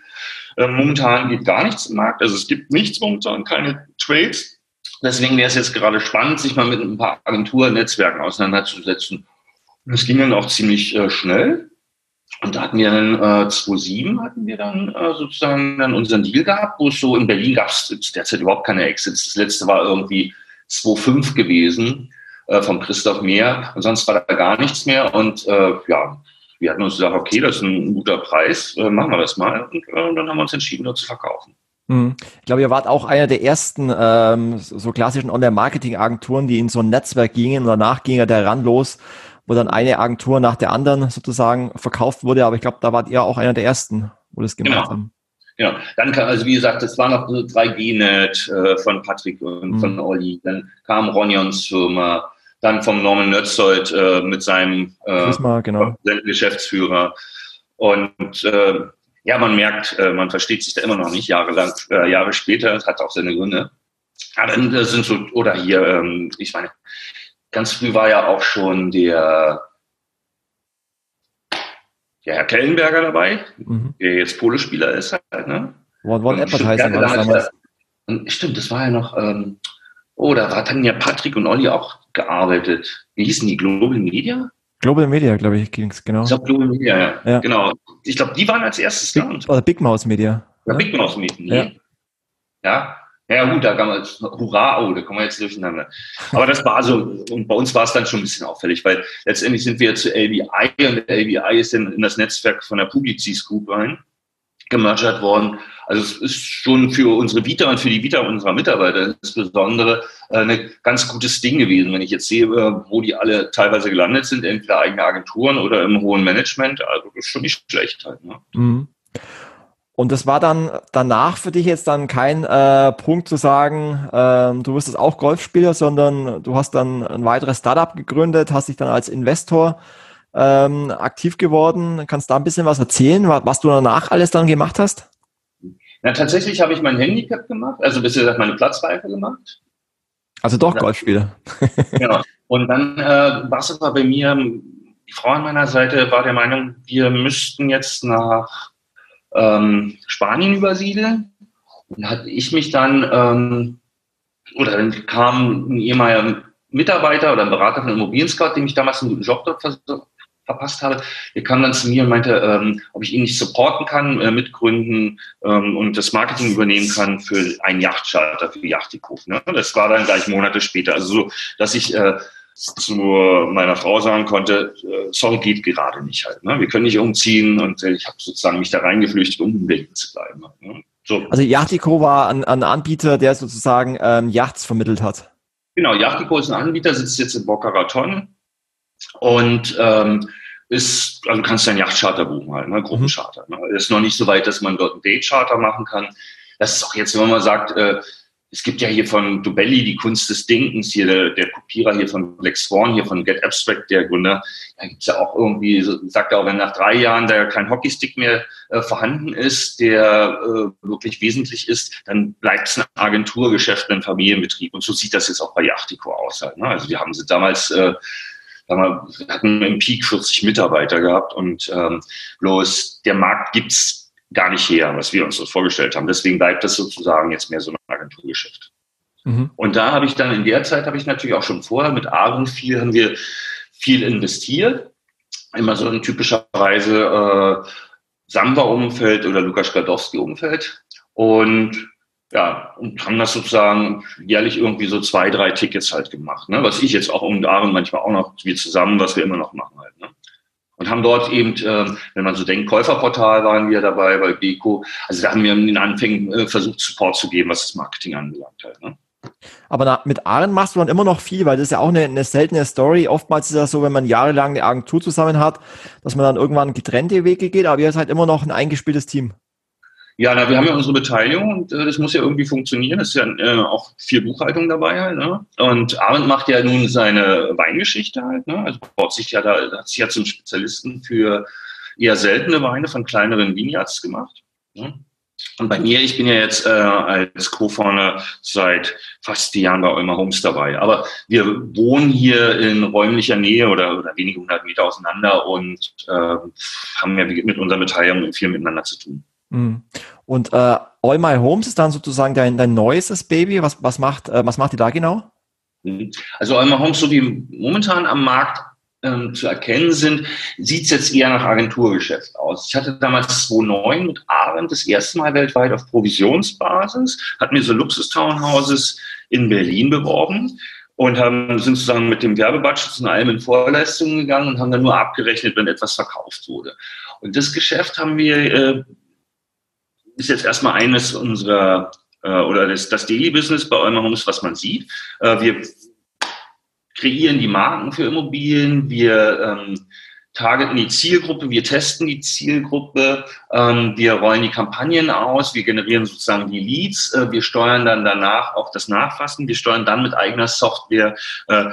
Äh, momentan geht gar nichts im Markt. Also es gibt nichts momentan, keine Trades. Deswegen wäre es jetzt gerade spannend, sich mal mit ein paar Agenturnetzwerken auseinanderzusetzen. Es ging dann auch ziemlich äh, schnell. Und da hatten wir dann äh, 2007 hatten wir dann äh, sozusagen dann unseren Deal gehabt, wo es so in Berlin gab es derzeit überhaupt keine Exits. Das letzte war irgendwie 2005 gewesen äh, von Christoph Mehr und sonst war da gar nichts mehr. Und äh, ja, wir hatten uns gesagt, okay, das ist ein guter Preis, äh, machen wir das mal. Und äh, dann haben wir uns entschieden, dort zu verkaufen. Mhm. Ich glaube, ihr wart auch einer der ersten ähm, so klassischen Online-Marketing-Agenturen, die in so ein Netzwerk gingen. Und danach ging der Run los, wo dann eine Agentur nach der anderen sozusagen verkauft wurde. Aber ich glaube, da wart ihr auch einer der ersten, wo das gemacht genau. haben. Genau. Dann kam, also wie gesagt, das war noch so 3G-Net äh, von Patrick und mhm. von Olli. Dann kam Ronions Firma, dann vom Norman Nötzold äh, mit seinem äh, Prisma, genau. Geschäftsführer. Und äh, ja, man merkt, äh, man versteht sich da immer noch nicht jahrelang, äh, Jahre später, das hat auch seine Gründe. Aber dann äh, sind so, oder hier, ähm, ich meine, ganz früh war ja auch schon der, der Herr Kellenberger dabei, mhm. der jetzt Polospieler ist halt, ne? One, One Advertising war das damals. Und stimmt, das war ja noch, ähm, oh, da hat dann ja Patrick und Olli auch gearbeitet. Wie hießen die? Global Media? Global Media, glaube ich, ging es, genau. Ich glaube, Global Media, ja. ja. Genau. Ich glaube, die waren als erstes Big, da. Oder Big Mouse Media. Ja, Big Mouse Media. Ja. ja. Ja, gut, da kann man jetzt, hurra, oh, da kommen wir jetzt durcheinander. Aber das war so, und bei uns war es dann schon ein bisschen auffällig, weil letztendlich sind wir zu LBI und LBI ist dann in das Netzwerk von der Publicis Group rein, gemergert worden. Also es ist schon für unsere Vita und für die Vita unserer Mitarbeiter insbesondere äh, ein ganz gutes Ding gewesen. Wenn ich jetzt sehe, äh, wo die alle teilweise gelandet sind, entweder eigene Agenturen oder im hohen Management, also das ist schon nicht schlecht halt. Ne? Mhm. Und das war dann danach für dich jetzt dann kein äh, Punkt zu sagen, ähm, du wirst jetzt auch Golfspieler, sondern du hast dann ein weiteres Startup gegründet, hast dich dann als Investor ähm, aktiv geworden. Kannst du da ein bisschen was erzählen, was du danach alles dann gemacht hast? Ja, tatsächlich habe ich mein Handicap gemacht, also bis gesagt meine Platzreife gemacht. Also doch Golfspieler. genau. Und dann äh, war es aber bei mir, die Frau an meiner Seite war der Meinung, wir müssten jetzt nach ähm, Spanien übersiedeln. Und hatte ich mich dann, ähm, oder dann kam ein ehemaliger Mitarbeiter oder ein Berater von Immobilien Scout, dem ich damals einen guten Job dort verpasst habe, der kam dann zu mir und meinte, ähm, ob ich ihn nicht supporten kann, äh, mitgründen ähm, und das Marketing übernehmen kann für einen Yachtcharter, für Yachtikhof. Ne? Das war dann gleich Monate später. Also so, dass ich äh, zu meiner Frau sagen konnte, äh, sorry, geht gerade nicht halt. Ne? Wir können nicht umziehen und äh, ich habe sozusagen mich da reingeflüchtet, um im Leben zu bleiben. Ne? So. Also Yachtico war ein, ein, Anbieter, der sozusagen ähm, Yachts vermittelt hat. Genau, Yachtico ist ein Anbieter, sitzt jetzt in Boca Raton und ähm, ist, also du kannst deinen Yachtcharter buchen halt, ne? Gruppencharter. Ne? Ist noch nicht so weit, dass man dort einen Daycharter machen kann. Das ist auch jetzt, wenn man sagt, äh, es gibt ja hier von Dubelli die Kunst des Denkens, hier der, der Kopierer hier von Black Swan, hier von Get Abstract, der Gründer. Da gibt's ja auch irgendwie, sagt er auch, wenn nach drei Jahren da kein Hockeystick mehr äh, vorhanden ist, der äh, wirklich wesentlich ist, dann bleibt es ein Agenturgeschäft, ein Familienbetrieb. Und so sieht das jetzt auch bei Yachtico aus. Halt, ne? Also die haben sie damals äh, wir hatten im Peak 40 Mitarbeiter gehabt und ähm, bloß der Markt gibt's gar nicht her, was wir uns so vorgestellt haben. Deswegen bleibt das sozusagen jetzt mehr so ein Agenturgeschäft. Mhm. Und da habe ich dann in der Zeit habe ich natürlich auch schon vorher mit Aaron viel haben wir viel investiert. immer so ein typischerweise äh, Samba-Umfeld oder Lukas Gladowski-Umfeld. Und ja, und haben das sozusagen jährlich irgendwie so zwei, drei Tickets halt gemacht, ne? was ich jetzt auch um Aaron manchmal auch noch, wir zusammen, was wir immer noch machen? Und haben dort eben, äh, wenn man so denkt, Käuferportal waren wir dabei bei Beko. Also da haben wir in den Anfängen äh, versucht, Support zu geben, was das Marketing anbelangt halt. Ne? Aber na, mit Aaron machst du dann immer noch viel, weil das ist ja auch eine, eine seltene Story. Oftmals ist ja so, wenn man jahrelang eine Agentur zusammen hat, dass man dann irgendwann getrennte Wege geht, aber ihr seid immer noch ein eingespieltes Team. Ja, na, wir haben ja unsere Beteiligung und äh, das muss ja irgendwie funktionieren. Es ist ja äh, auch viel Buchhaltung dabei halt. Ne? Und Arndt macht ja nun seine Weingeschichte halt. Ne? Also baut sich ja da, hat sich ja zum Spezialisten für eher seltene Weine von kleineren Vineyards gemacht. Ne? Und bei mir, ich bin ja jetzt äh, als Co-Founder seit fast vier Jahren bei Olmer Homes dabei. Aber wir wohnen hier in räumlicher Nähe oder, oder wenige hundert Meter auseinander und äh, haben ja mit unserer Beteiligung viel miteinander zu tun. Mhm. Und äh, All My Homes ist dann sozusagen dein, dein neuestes Baby. Was, was, macht, äh, was macht ihr da genau? Mhm. Also All My Homes, so wie momentan am Markt ähm, zu erkennen sind, sieht es jetzt eher nach Agenturgeschäft aus. Ich hatte damals 2009 mit Arendt das erste Mal weltweit auf Provisionsbasis, hatten mir so Luxus-Townhouses in Berlin beworben und haben, sind sozusagen mit dem Werbebudget und allem in Vorleistungen gegangen und haben dann nur abgerechnet, wenn etwas verkauft wurde. Und das Geschäft haben wir äh, ist jetzt erstmal eines unserer äh, oder das, das Daily Business bei Eumer Homes, was man sieht. Äh, wir kreieren die Marken für Immobilien, wir ähm, targeten die Zielgruppe, wir testen die Zielgruppe, ähm, wir rollen die Kampagnen aus, wir generieren sozusagen die Leads, äh, wir steuern dann danach auch das Nachfassen, wir steuern dann mit eigener Software äh,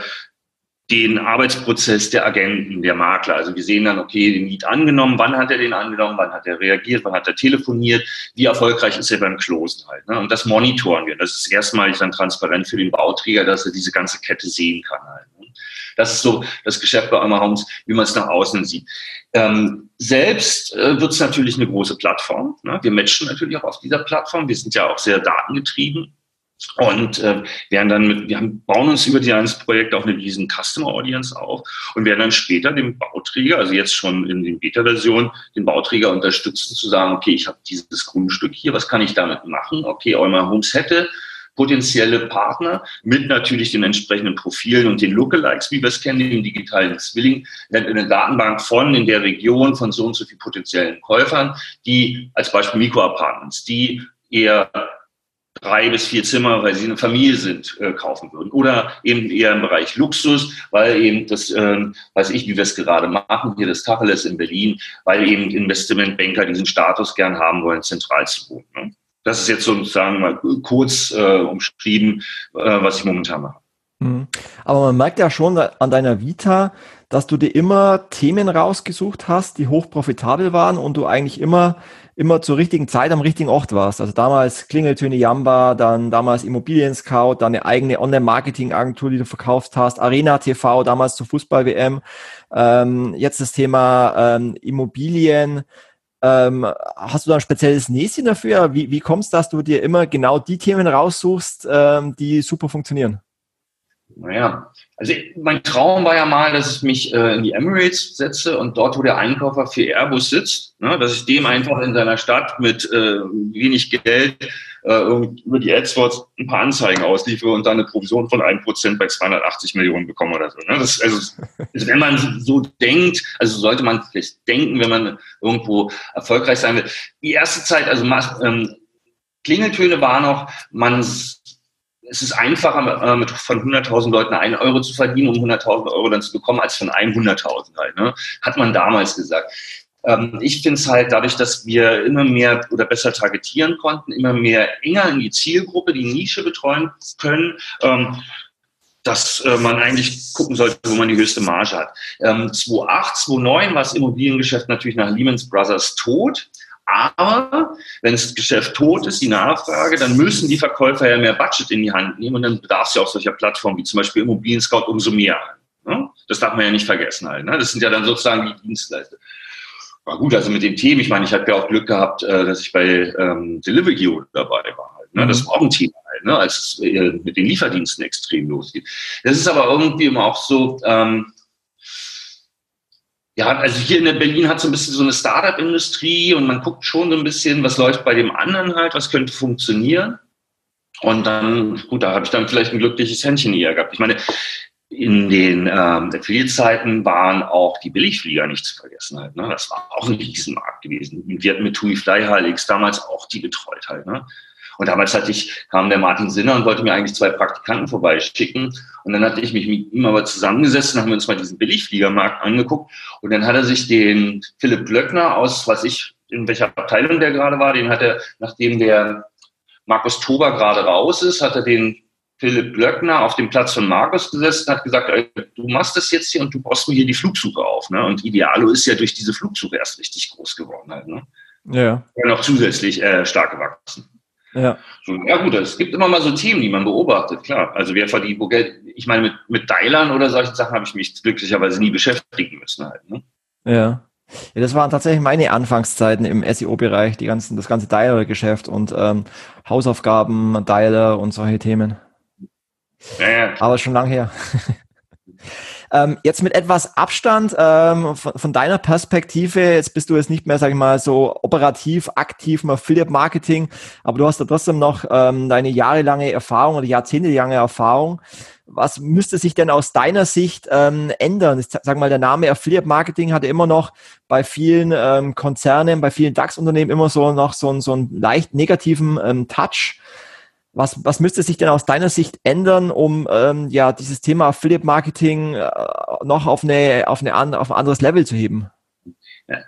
den Arbeitsprozess der Agenten, der Makler. Also wir sehen dann, okay, den Lead angenommen, wann hat er den angenommen, wann hat er reagiert, wann hat er telefoniert, wie erfolgreich ist er beim Closen halt. Ne? Und das monitoren wir. Das ist erstmalig dann transparent für den Bauträger, dass er diese ganze Kette sehen kann halt. Ne? Das ist so das Geschäft bei Emma Homes, wie man es nach außen sieht. Ähm, selbst äh, wird es natürlich eine große Plattform. Ne? Wir matchen natürlich auch auf dieser Plattform. Wir sind ja auch sehr datengetrieben. Und äh, werden dann mit, wir haben, bauen uns über die eins Projekt auch eine riesen Customer Audience auf und werden dann später den Bauträger, also jetzt schon in den Beta-Version, den Bauträger unterstützen zu sagen, okay, ich habe dieses Grundstück hier, was kann ich damit machen? Okay, Eumer Homes hätte potenzielle Partner mit natürlich den entsprechenden Profilen und den Lookalikes, wie wir es kennen, den digitalen Zwilling, eine Datenbank von in der Region von so und so viel potenziellen Käufern, die als Beispiel Mikroapartments, die eher drei bis vier Zimmer, weil sie eine Familie sind, äh, kaufen würden. Oder eben eher im Bereich Luxus, weil eben das, äh, weiß ich, wie wir es gerade machen, hier das Tacheles in Berlin, weil eben Investmentbanker diesen Status gern haben wollen, zentral zu wohnen. Ne? Das ist jetzt sozusagen mal kurz äh, umschrieben, äh, was ich momentan mache. Mhm. Aber man merkt ja schon an deiner Vita, dass du dir immer Themen rausgesucht hast, die hoch profitabel waren und du eigentlich immer immer zur richtigen Zeit am richtigen Ort warst. Also damals Klingeltöne Jamba, dann damals Immobilien Scout, dann eine eigene Online-Marketing-Agentur, die du verkauft hast, Arena TV, damals zur Fußball-WM, ähm, jetzt das Thema ähm, Immobilien. Ähm, hast du da ein spezielles Näschen dafür? Wie, wie kommst du, dass du dir immer genau die Themen raussuchst, ähm, die super funktionieren? Naja, also mein Traum war ja mal, dass ich mich äh, in die Emirates setze und dort, wo der Einkäufer für Airbus sitzt, ne, dass ich dem einfach in seiner Stadt mit äh, wenig Geld äh, über die AdWords ein paar Anzeigen ausliefere und dann eine Provision von 1% bei 280 Millionen bekomme oder so. Ne? Das, also, also wenn man so denkt, also sollte man vielleicht denken, wenn man irgendwo erfolgreich sein will. Die erste Zeit, also ähm, Klingeltöne war noch, man es ist einfacher, äh, mit von 100.000 Leuten einen Euro zu verdienen, um 100.000 Euro dann zu bekommen, als von 100.000 halt. Ne? Hat man damals gesagt. Ähm, ich finde es halt dadurch, dass wir immer mehr oder besser targetieren konnten, immer mehr enger in die Zielgruppe, die Nische betreuen können, ähm, dass äh, man eigentlich gucken sollte, wo man die höchste Marge hat. Ähm, 2008, 2009 war das Immobiliengeschäft natürlich nach Lehman Brothers tot. Aber wenn das Geschäft tot ist, die Nachfrage, dann müssen die Verkäufer ja mehr Budget in die Hand nehmen und dann bedarf es ja auch solcher Plattformen wie zum Beispiel Immobilien Scout umso mehr. Ne? Das darf man ja nicht vergessen halt. Ne? Das sind ja dann sozusagen die Dienstleister. War gut, also mit dem Thema, ich meine, ich habe ja auch Glück gehabt, äh, dass ich bei ähm, Delivery dabei war. Halt, ne? Das mhm. war auch ein Thema halt, ne? als es äh, mit den Lieferdiensten extrem losgeht. Das ist aber irgendwie immer auch so, ähm, ja, also hier in Berlin hat so ein bisschen so eine Startup-Industrie und man guckt schon so ein bisschen, was läuft bei dem anderen halt, was könnte funktionieren. Und dann, gut, da habe ich dann vielleicht ein glückliches Händchen eher gehabt. Ich meine, in den ähm, Affiliate-Zeiten waren auch die Billigflieger nicht zu vergessen halt. Ne? Das war auch ein Riesenmarkt gewesen. Wir hatten mit TUI Fly HLX damals auch die betreut halt. Ne? Und damals hatte ich, kam der Martin Sinner und wollte mir eigentlich zwei Praktikanten vorbeischicken. Und dann hatte ich mich mit ihm aber zusammengesessen, haben wir uns mal diesen Billigfliegermarkt angeguckt. Und dann hat er sich den Philipp Glöckner aus, was ich, in welcher Abteilung der gerade war, den hat er, nachdem der Markus Tober gerade raus ist, hat er den Philipp Glöckner auf dem Platz von Markus gesessen hat gesagt, du machst das jetzt hier und du baust mir hier die Flugsuche auf. Ne? Und Idealo ist ja durch diese Flugsuche erst richtig groß geworden. Halt, ne? Ja. Und noch zusätzlich äh, stark gewachsen. Ja. So, ja gut, es gibt immer mal so Themen, die man beobachtet, klar. Also wer verdient wo Geld, ich meine, mit, mit Dialern oder solchen Sachen habe ich mich glücklicherweise nie beschäftigen müssen halt. Ne? Ja. Ja, das waren tatsächlich meine Anfangszeiten im SEO-Bereich, die ganzen, das ganze Dialer-Geschäft und ähm, Hausaufgaben, Dialer und solche Themen. Ja, ja. Aber schon lang her. Ähm, jetzt mit etwas Abstand ähm, von, von, deiner Perspektive, jetzt bist du jetzt nicht mehr, sag ich mal, so operativ aktiv im Affiliate-Marketing, aber du hast da trotzdem noch ähm, deine jahrelange Erfahrung oder jahrzehntelange Erfahrung. Was müsste sich denn aus deiner Sicht ähm, ändern? Ich sag mal, der Name Affiliate Marketing hatte immer noch bei vielen ähm, Konzernen, bei vielen DAX-Unternehmen immer so noch so, so einen leicht negativen ähm, Touch. Was, was müsste sich denn aus deiner Sicht ändern, um ähm, ja dieses Thema Affiliate Marketing äh, noch auf, eine, auf, eine an, auf ein anderes Level zu heben? Ja.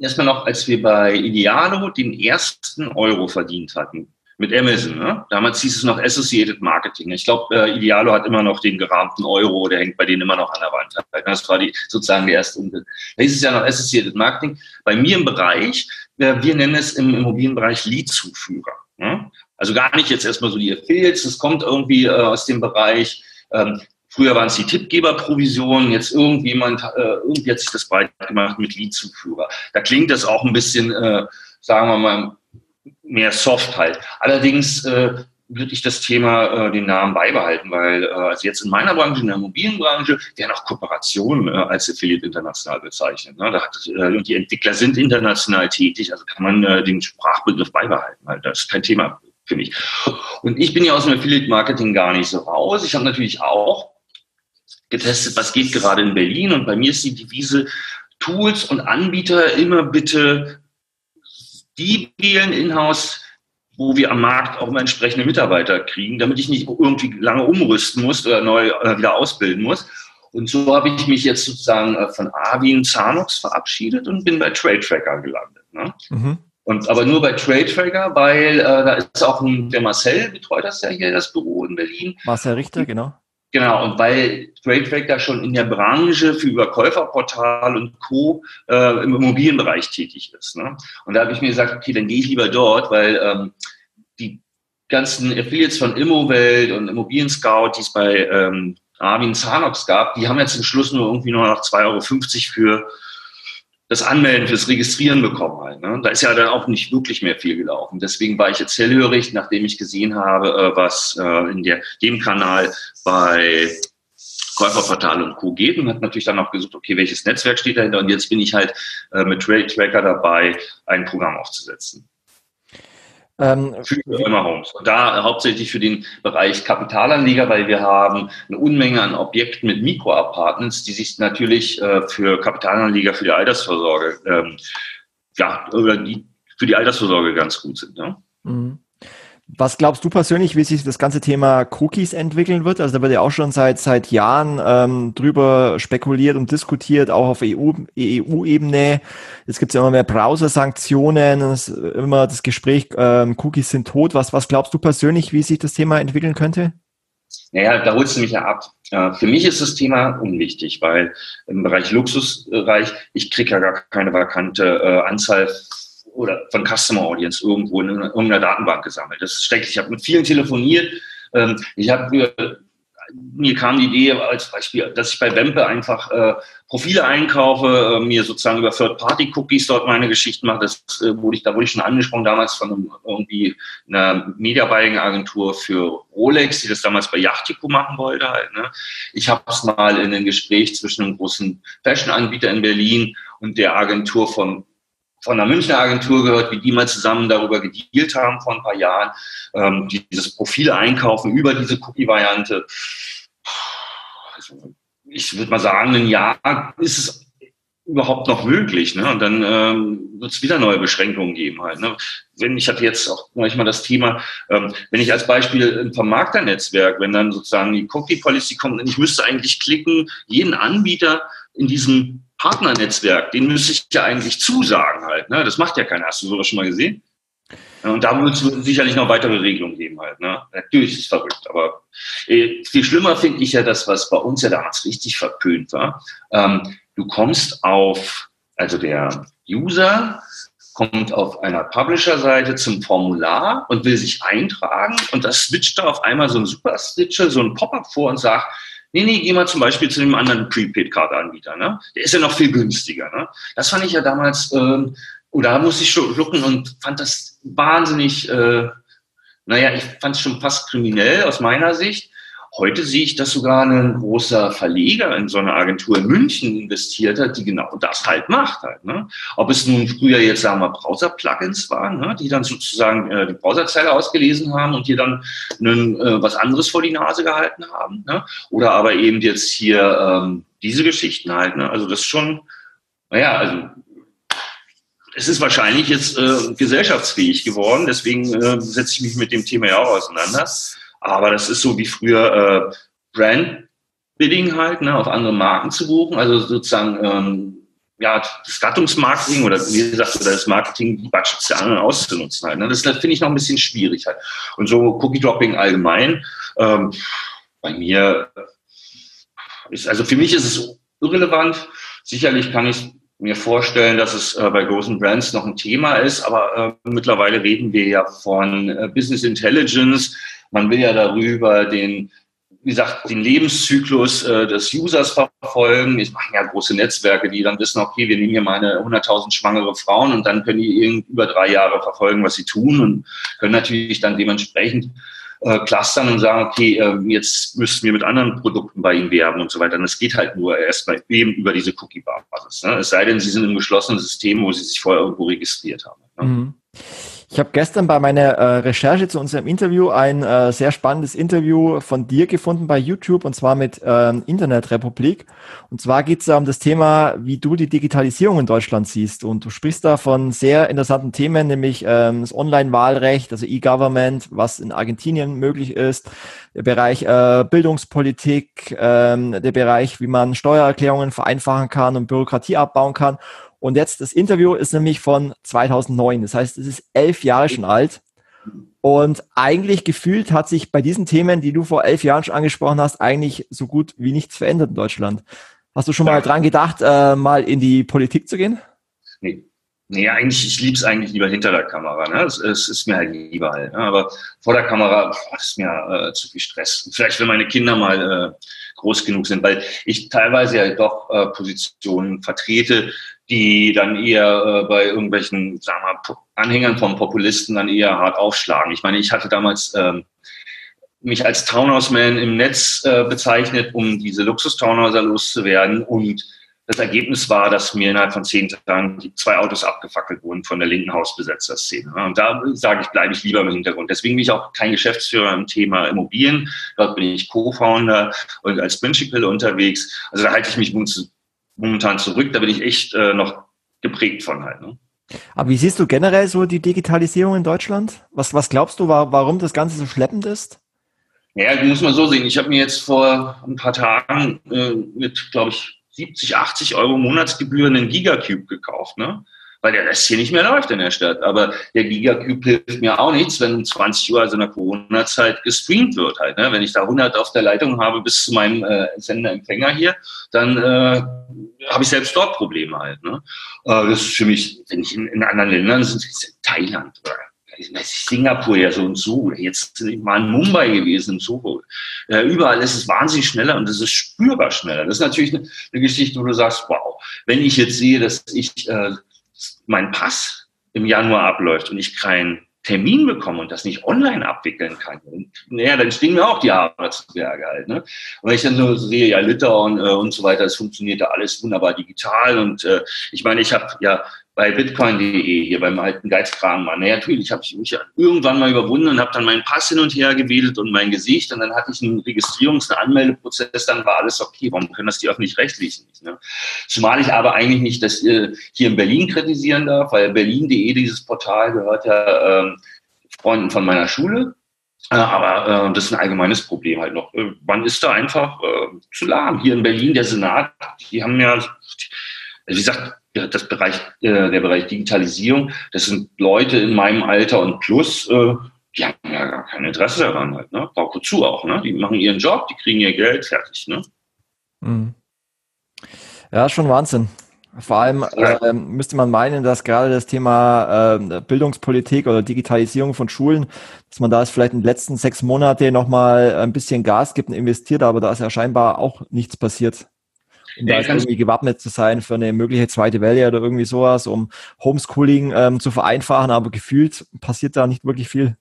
Erstmal noch, als wir bei Idealo den ersten Euro verdient hatten mit Amazon, ne? damals hieß es noch Associated Marketing. Ich glaube, äh, Idealo hat immer noch den gerahmten Euro, der hängt bei denen immer noch an der Wand. Das war die, sozusagen der erste Umsatz. Da hieß es ja noch Associated Marketing. Bei mir im Bereich, äh, wir nennen es im Immobilienbereich Lead-Zuführer. Ne? Also gar nicht jetzt erstmal so die Affiliates, das kommt irgendwie äh, aus dem Bereich, ähm, früher waren es die Tippgeberprovisionen, jetzt irgendjemand, äh, irgendwie hat sich das breit gemacht mit Leadzuführer. Da klingt das auch ein bisschen, äh, sagen wir mal, mehr soft halt. Allerdings äh, würde ich das Thema äh, den Namen beibehalten, weil äh, also jetzt in meiner Branche, in der Immobilienbranche, werden auch Kooperationen äh, als Affiliate international bezeichnet. Ne? Da hat, äh, und die Entwickler sind international tätig, also kann man äh, den Sprachbegriff beibehalten, weil das ist kein Thema für mich. Und ich bin ja aus dem Affiliate Marketing gar nicht so raus. Ich habe natürlich auch getestet, was geht gerade in Berlin. Und bei mir ist die Devise, Tools und Anbieter immer bitte die wählen in-house, wo wir am Markt auch immer entsprechende Mitarbeiter kriegen, damit ich nicht irgendwie lange umrüsten muss oder neu äh, wieder ausbilden muss. Und so habe ich mich jetzt sozusagen äh, von Arvin Zanox verabschiedet und bin bei Trade Tracker gelandet. Ne? Mhm. Und aber nur bei Trade Tracker, weil äh, da ist auch ein, der Marcel betreut das ja hier, das Büro in Berlin. Marcel Richter, genau. Genau, und weil Trade Tracker schon in der Branche für Überkäuferportal und Co. Äh, im Immobilienbereich tätig ist. Ne? Und da habe ich mir gesagt, okay, dann gehe ich lieber dort, weil ähm, die ganzen Affiliates von Immowelt und Immobilien Scout, die es bei ähm, Armin Zanox gab, die haben jetzt zum Schluss nur irgendwie nur noch 2,50 Euro für das Anmelden, fürs Registrieren bekommen halt. Ne? Da ist ja dann auch nicht wirklich mehr viel gelaufen. Deswegen war ich jetzt hellhörig, nachdem ich gesehen habe, äh, was äh, in der, dem Kanal bei Käuferportal und Co. geht und hat natürlich dann auch gesucht, okay, welches Netzwerk steht dahinter und jetzt bin ich halt äh, mit Trade Tracker dabei, ein Programm aufzusetzen. Ähm, für Firma Homes. Und da hauptsächlich für den Bereich Kapitalanleger, weil wir haben eine Unmenge an Objekten mit Mikroapartments, die sich natürlich äh, für Kapitalanleger für die Altersvorsorge, ähm, ja, oder die für die Altersvorsorge ganz gut sind. Ne? Mhm. Was glaubst du persönlich, wie sich das ganze Thema Cookies entwickeln wird? Also da wird ja auch schon seit seit Jahren ähm, drüber spekuliert und diskutiert, auch auf EU-Ebene. Jetzt gibt es ja immer mehr Browser-Sanktionen, immer das Gespräch, ähm, Cookies sind tot. Was, was glaubst du persönlich, wie sich das Thema entwickeln könnte? Naja, da holst du mich ja ab. Äh, für mich ist das Thema unwichtig, weil im Bereich Luxusreich, ich kriege ja gar keine vakante äh, Anzahl oder von Customer Audience irgendwo in irgendeiner Datenbank gesammelt. Das ist schrecklich. Ich habe mit vielen telefoniert. Ähm, ich habe mir kam die Idee als Beispiel, dass ich bei Wempe einfach äh, Profile einkaufe, äh, mir sozusagen über Third-Party-Cookies dort meine Geschichten mache. Das äh, wurde ich, da wurde ich schon angesprochen damals von einem, irgendwie einer Media-Buying-Agentur für Rolex, die das damals bei Yachtico machen wollte halt. Ne? Ich habe es mal in einem Gespräch zwischen einem großen Fashion-Anbieter in Berlin und der Agentur von von einer Münchner Agentur gehört, wie die mal zusammen darüber gedealt haben vor ein paar Jahren, ähm, dieses Profil einkaufen über diese Cookie-Variante. Also, ich würde mal sagen, ein Jahr ist es überhaupt noch möglich. Ne? Und dann ähm, wird es wieder neue Beschränkungen geben halt. Ne? Wenn ich hatte jetzt auch manchmal das Thema, ähm, wenn ich als Beispiel ein Vermarkternetzwerk, wenn dann sozusagen die Cookie Policy kommt, ich müsste eigentlich klicken, jeden Anbieter in diesem Partnernetzwerk, den müsste ich ja eigentlich zusagen halt. Ne? Das macht ja keiner. Hast du sowas schon mal gesehen? Und da wird es sicherlich noch weitere Regelungen geben halt. Ne? Natürlich ist es verrückt, aber äh, viel schlimmer finde ich ja das, was bei uns ja damals richtig verpönt war. Ähm, du kommst auf, also der User kommt auf einer Publisher-Seite zum Formular und will sich eintragen und da switcht da auf einmal so ein Super-Stitcher, so ein Pop-up vor und sagt, Nee, nee, geh mal zum Beispiel zu dem anderen Prepaid-Card-Anbieter. Ne? Der ist ja noch viel günstiger. Ne? Das fand ich ja damals, äh, oder da musste ich schlucken und fand das wahnsinnig, äh, naja, ich fand es schon fast kriminell aus meiner Sicht. Heute sehe ich, dass sogar ein großer Verleger in so eine Agentur in München investiert hat, die genau das halt macht halt. Ne? Ob es nun früher jetzt, sagen wir, Browser-Plugins waren, ne? die dann sozusagen äh, die Browserzeile ausgelesen haben und hier dann einen, äh, was anderes vor die Nase gehalten haben. Ne? Oder aber eben jetzt hier ähm, diese Geschichten halt. Ne? Also das ist schon, naja, also es ist wahrscheinlich jetzt äh, gesellschaftsfähig geworden, deswegen äh, setze ich mich mit dem Thema ja auch auseinander. Aber das ist so wie früher äh, Brand Bidding halt, ne, auf andere Marken zu buchen, also sozusagen ähm, ja, das Gattungsmarketing oder wie gesagt, oder das Marketing, die Budgets der anderen auszunutzen halt. Ne? Das, das finde ich noch ein bisschen schwierig halt. Und so Cookie-Dropping allgemein, ähm, bei mir ist, also für mich ist es irrelevant. Sicherlich kann ich mir vorstellen, dass es äh, bei großen Brands noch ein Thema ist, aber äh, mittlerweile reden wir ja von äh, Business Intelligence, man will ja darüber den, wie gesagt, den Lebenszyklus äh, des Users verfolgen. Ich mache ja große Netzwerke, die dann wissen, okay, wir nehmen hier meine 100.000 schwangere Frauen und dann können die über drei Jahre verfolgen, was sie tun und können natürlich dann dementsprechend äh, clustern und sagen, okay, äh, jetzt müssten wir mit anderen Produkten bei ihnen werben und so weiter. Und das geht halt nur erstmal eben über diese Cookie-Basis. Ne? Es sei denn, sie sind im geschlossenen System, wo sie sich vorher irgendwo registriert haben. Ne? Mhm. Ich habe gestern bei meiner äh, Recherche zu unserem Interview ein äh, sehr spannendes Interview von dir gefunden bei YouTube und zwar mit ähm, Internetrepublik. Und zwar geht es da um das Thema, wie du die Digitalisierung in Deutschland siehst. Und du sprichst da von sehr interessanten Themen, nämlich ähm, das Online-Wahlrecht, also E-Government, was in Argentinien möglich ist, der Bereich äh, Bildungspolitik, ähm, der Bereich, wie man Steuererklärungen vereinfachen kann und Bürokratie abbauen kann. Und jetzt, das Interview ist nämlich von 2009. Das heißt, es ist elf Jahre schon alt. Und eigentlich gefühlt hat sich bei diesen Themen, die du vor elf Jahren schon angesprochen hast, eigentlich so gut wie nichts verändert in Deutschland. Hast du schon mal dran gedacht, äh, mal in die Politik zu gehen? Nee. Nee, eigentlich, ich lieb's eigentlich lieber hinter der Kamera. Ne? Es, es ist mir halt lieber halt. Ne? Aber vor der Kamera boah, ist mir äh, zu viel Stress. Vielleicht, wenn meine Kinder mal äh, groß genug sind, weil ich teilweise ja doch äh, Positionen vertrete, die dann eher äh, bei irgendwelchen, sagen wir Anhängern von Populisten dann eher hart aufschlagen. Ich meine, ich hatte damals ähm, mich als Townhouse-Man im Netz äh, bezeichnet, um diese Luxus-Townhäuser loszuwerden und das Ergebnis war, dass mir innerhalb von zehn Tagen zwei Autos abgefackelt wurden von der linken Hausbesetzerszene. Und da sage ich, bleibe ich lieber im Hintergrund. Deswegen bin ich auch kein Geschäftsführer im Thema Immobilien. Dort bin ich Co-Founder und als Principal unterwegs. Also da halte ich mich momentan zurück. Da bin ich echt äh, noch geprägt von halt. Ne? Aber wie siehst du generell so die Digitalisierung in Deutschland? Was, was glaubst du, warum das Ganze so schleppend ist? Ja, muss man so sehen. Ich habe mir jetzt vor ein paar Tagen äh, mit, glaube ich, 70, 80 Euro Monatsgebühren einen Gigacube gekauft, ne? Weil der Rest hier nicht mehr läuft in der Stadt. Aber der Gigacube hilft mir auch nichts, wenn um 20 Uhr, also in der Corona-Zeit, gestreamt wird halt. Ne? Wenn ich da 100 auf der Leitung habe bis zu meinem äh, Senderempfänger hier, dann äh, habe ich selbst dort Probleme halt. Ne? Äh, das ist für mich, wenn ich in, in anderen Ländern, sind Thailand oder Singapur ja so und so, jetzt sind wir mal in Mumbai gewesen und so. Äh, überall ist es wahnsinnig schneller und es ist spürbar schneller. Das ist natürlich eine, eine, Geschichte, wo du sagst, wow, wenn ich jetzt sehe, dass ich äh, mein Pass im Januar abläuft und ich keinen Termin bekomme und das nicht online abwickeln kann, naja, dann stehen mir auch die Arbeitsberge halt. Ne? Und wenn ich dann so sehe, ja, Litauen äh, und so weiter, es funktioniert ja alles wunderbar digital und äh, ich meine, ich habe ja bei bitcoin.de, hier beim alten Geizkragenmann. Naja, natürlich habe ich mich irgendwann mal überwunden und habe dann meinen Pass hin und her gewählt und mein Gesicht und dann hatte ich einen Registrierungs-, einen Anmeldeprozess, dann war alles okay. Warum können das die öffentlich-rechtlichen nicht? Ne? Zumal ich aber eigentlich nicht das äh, hier in Berlin kritisieren darf, weil berlin.de, dieses Portal, gehört ja ähm, Freunden von meiner Schule. Äh, aber äh, das ist ein allgemeines Problem halt noch. Äh, man ist da einfach äh, zu lahm. Hier in Berlin, der Senat, die haben ja, wie gesagt, das Bereich, äh, der Bereich Digitalisierung, das sind Leute in meinem Alter und plus, äh, die haben ja gar kein Interesse daran halt, ne? Braucht wozu auch, ne? Die machen ihren Job, die kriegen ihr Geld, fertig, ne? Mhm. Ja, schon Wahnsinn. Vor allem äh, müsste man meinen, dass gerade das Thema äh, Bildungspolitik oder Digitalisierung von Schulen, dass man da ist vielleicht in den letzten sechs Monate nochmal ein bisschen Gas gibt und investiert, aber da ist ja scheinbar auch nichts passiert um da irgendwie gewappnet zu sein für eine mögliche zweite Welle oder irgendwie sowas, um Homeschooling ähm, zu vereinfachen, aber gefühlt passiert da nicht wirklich viel.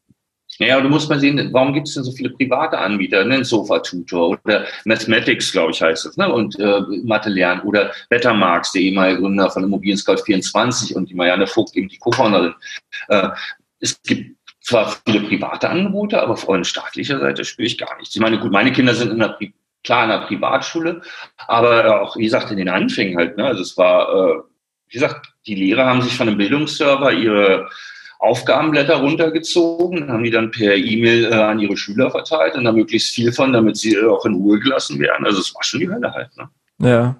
Ja, du musst mal sehen, warum gibt es denn so viele private Anbieter, ne? Sofa-Tutor oder Mathematics, glaube ich, heißt es, ne? und äh, Mathe lernen oder Bettermarks, der ehemalige Gründer von Immobilien Scout 24 und die Marianne Vogt, eben die Co-Founderin. Äh, es gibt zwar viele private Angebote, aber von staatlicher Seite spüre ich gar nichts. Ich meine, gut, meine Kinder sind in einer klar in einer Privatschule, aber auch, wie gesagt, in den Anfängen halt. Ne? Also es war, äh, wie gesagt, die Lehrer haben sich von einem Bildungsserver ihre Aufgabenblätter runtergezogen, haben die dann per E-Mail äh, an ihre Schüler verteilt und da möglichst viel von, damit sie äh, auch in Ruhe gelassen werden. Also es war schon die Hölle halt. Ne? Ja.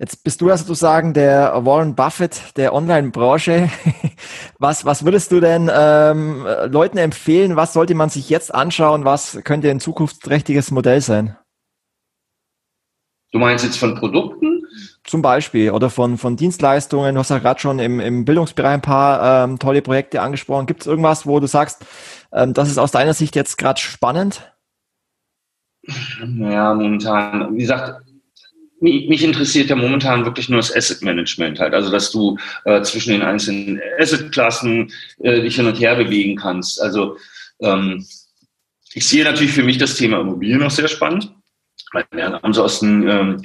Jetzt bist du ja sozusagen der Warren Buffett der Online-Branche. Was, was würdest du denn ähm, Leuten empfehlen? Was sollte man sich jetzt anschauen? Was könnte ein zukunftsträchtiges Modell sein? Du meinst jetzt von Produkten? Zum Beispiel oder von, von Dienstleistungen. Du hast ja gerade schon im, im Bildungsbereich ein paar ähm, tolle Projekte angesprochen. Gibt es irgendwas, wo du sagst, ähm, das ist aus deiner Sicht jetzt gerade spannend? Ja, momentan, wie gesagt, mich interessiert ja momentan wirklich nur das Asset Management halt. Also, dass du äh, zwischen den einzelnen Asset-Klassen äh, dich hin und her bewegen kannst. Also, ähm, ich sehe natürlich für mich das Thema Immobilien noch sehr spannend. Weil wir haben so aus den, ähm,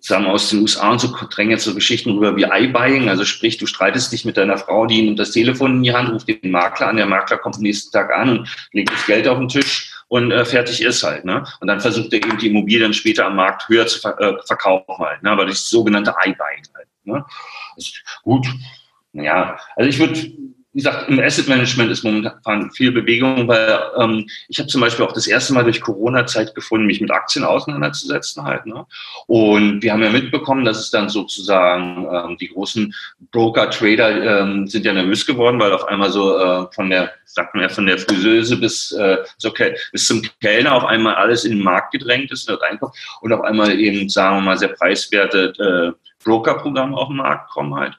sagen wir aus den USA und so drängen jetzt so Geschichten rüber wie iBuying. Also sprich, du streitest dich mit deiner Frau, die nimmt das Telefon in die Hand, ruft den Makler an, der Makler kommt am nächsten Tag an und legt das Geld auf den Tisch und äh, fertig ist halt. Ne? Und dann versucht er eben die Immobilie dann später am Markt höher zu ver äh, verkaufen halt, ne? aber das sogenannte iBuying halt. Ne? Also, gut, naja, also ich würde wie gesagt, im Asset Management ist momentan viel Bewegung, weil ähm, ich habe zum Beispiel auch das erste Mal durch Corona Zeit gefunden, mich mit Aktien auseinanderzusetzen halt. Ne? Und wir haben ja mitbekommen, dass es dann sozusagen ähm, die großen Broker-Trader ähm, sind ja nervös geworden, weil auf einmal so äh, von der, sagt man ja, von der Friseuse bis, äh, so, bis zum Kellner auf einmal alles in den Markt gedrängt ist und Einkauf und auf einmal eben, sagen wir mal, sehr preiswerte äh, Broker-Programme auf den Markt kommen halt.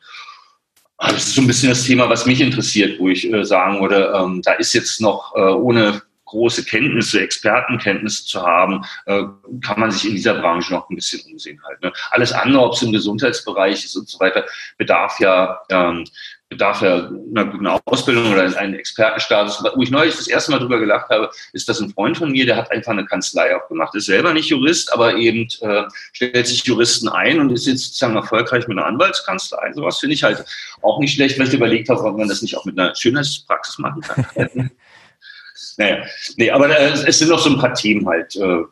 Ah, das ist so ein bisschen das Thema, was mich interessiert, wo ich äh, sagen würde, ähm, da ist jetzt noch äh, ohne große Kenntnisse, Expertenkenntnisse zu haben, äh, kann man sich in dieser Branche noch ein bisschen umsehen halt. Ne? Alles andere, ob es im Gesundheitsbereich ist und so weiter, bedarf ja ähm, bedarf ja einer guten Ausbildung oder einen Expertenstatus. Wo ich neulich das erste Mal drüber gelacht habe, ist, dass ein Freund von mir, der hat einfach eine Kanzlei aufgemacht, ist selber nicht Jurist, aber eben äh, stellt sich Juristen ein und ist jetzt sozusagen erfolgreich mit einer Anwaltskanzlei. Sowas finde ich halt auch nicht schlecht, weil ich überlegt habe, ob man das nicht auch mit einer Schönheitspraxis machen kann. naja, nee, aber äh, es sind noch so ein paar Themen halt. Äh,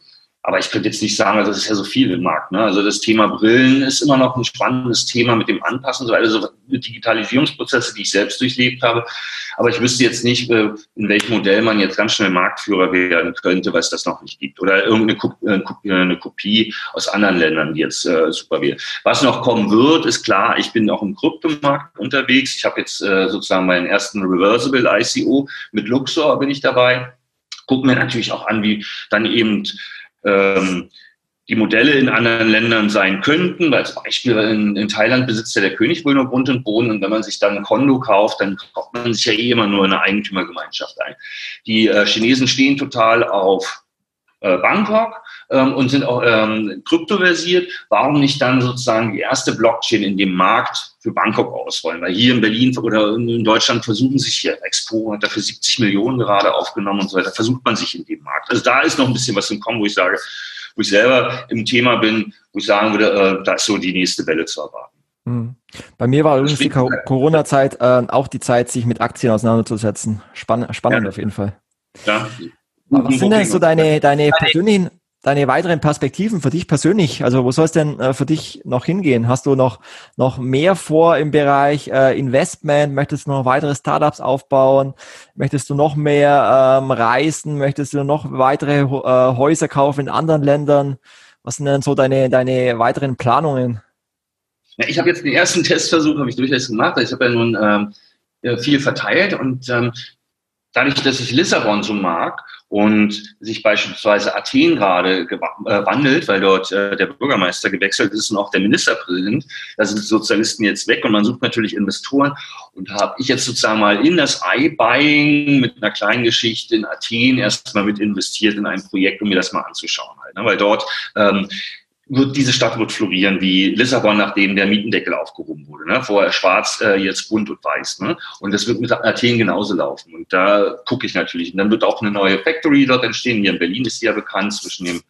aber ich könnte jetzt nicht sagen, also das ist ja so viel im Markt. Ne? Also das Thema Brillen ist immer noch ein spannendes Thema mit dem Anpassen, so also Digitalisierungsprozesse, die ich selbst durchlebt habe. Aber ich wüsste jetzt nicht, äh, in welchem Modell man jetzt ganz schnell Marktführer werden könnte, weil es das noch nicht gibt. Oder irgendeine Kopie, äh, eine Kopie aus anderen Ländern, die jetzt äh, super wäre. Was noch kommen wird, ist klar, ich bin auch im Kryptomarkt unterwegs. Ich habe jetzt äh, sozusagen meinen ersten Reversible ICO mit Luxor bin ich dabei. Gucken mir natürlich auch an, wie dann eben ähm, die Modelle in anderen Ländern sein könnten. Als Beispiel in, in Thailand besitzt ja der König wohl nur Grund und Boden und wenn man sich dann ein Kondo kauft, dann kauft man sich ja eh immer nur eine Eigentümergemeinschaft ein. Die äh, Chinesen stehen total auf äh, Bangkok ähm, und sind auch ähm, kryptoversiert. Warum nicht dann sozusagen die erste Blockchain in dem Markt für Bangkok ausrollen? Weil hier in Berlin oder in Deutschland versuchen sich hier, Expo hat dafür 70 Millionen gerade aufgenommen und so weiter, versucht man sich in dem Markt. Also da ist noch ein bisschen was im Kommen, wo ich sage, wo ich selber im Thema bin, wo ich sagen würde, äh, da ist so die nächste Welle zu erwarten. Hm. Bei mir war übrigens die Corona-Zeit äh, auch die Zeit, sich mit Aktien auseinanderzusetzen. Spann spannend ja. auf jeden Fall. Ja. Aber was sind denn so deine, deine persönlichen, deine weiteren Perspektiven für dich persönlich? Also wo soll es denn äh, für dich noch hingehen? Hast du noch, noch mehr vor im Bereich äh, Investment? Möchtest du noch weitere Startups aufbauen? Möchtest du noch mehr ähm, reisen? Möchtest du noch weitere äh, Häuser kaufen in anderen Ländern? Was sind denn so deine, deine weiteren Planungen? Ja, ich habe jetzt den ersten Testversuch, habe ich durchaus gemacht. Ich habe ja nun ähm, viel verteilt und ähm, dadurch, dass ich Lissabon so mag und sich beispielsweise Athen gerade äh, wandelt, weil dort äh, der Bürgermeister gewechselt ist und auch der Ministerpräsident, da sind die Sozialisten jetzt weg und man sucht natürlich Investoren und habe ich jetzt sozusagen mal in das Ei-Buying mit einer kleinen Geschichte in Athen erstmal mit investiert in ein Projekt, um mir das mal anzuschauen halt, ne? weil dort ähm, wird diese Stadt wird florieren wie Lissabon, nachdem der Mietendeckel aufgehoben wurde. Ne? Vorher schwarz, äh, jetzt bunt und weiß. Ne? Und das wird mit Athen genauso laufen. Und da gucke ich natürlich. Und dann wird auch eine neue Factory dort entstehen. Hier in Berlin ist die ja bekannt zwischen dem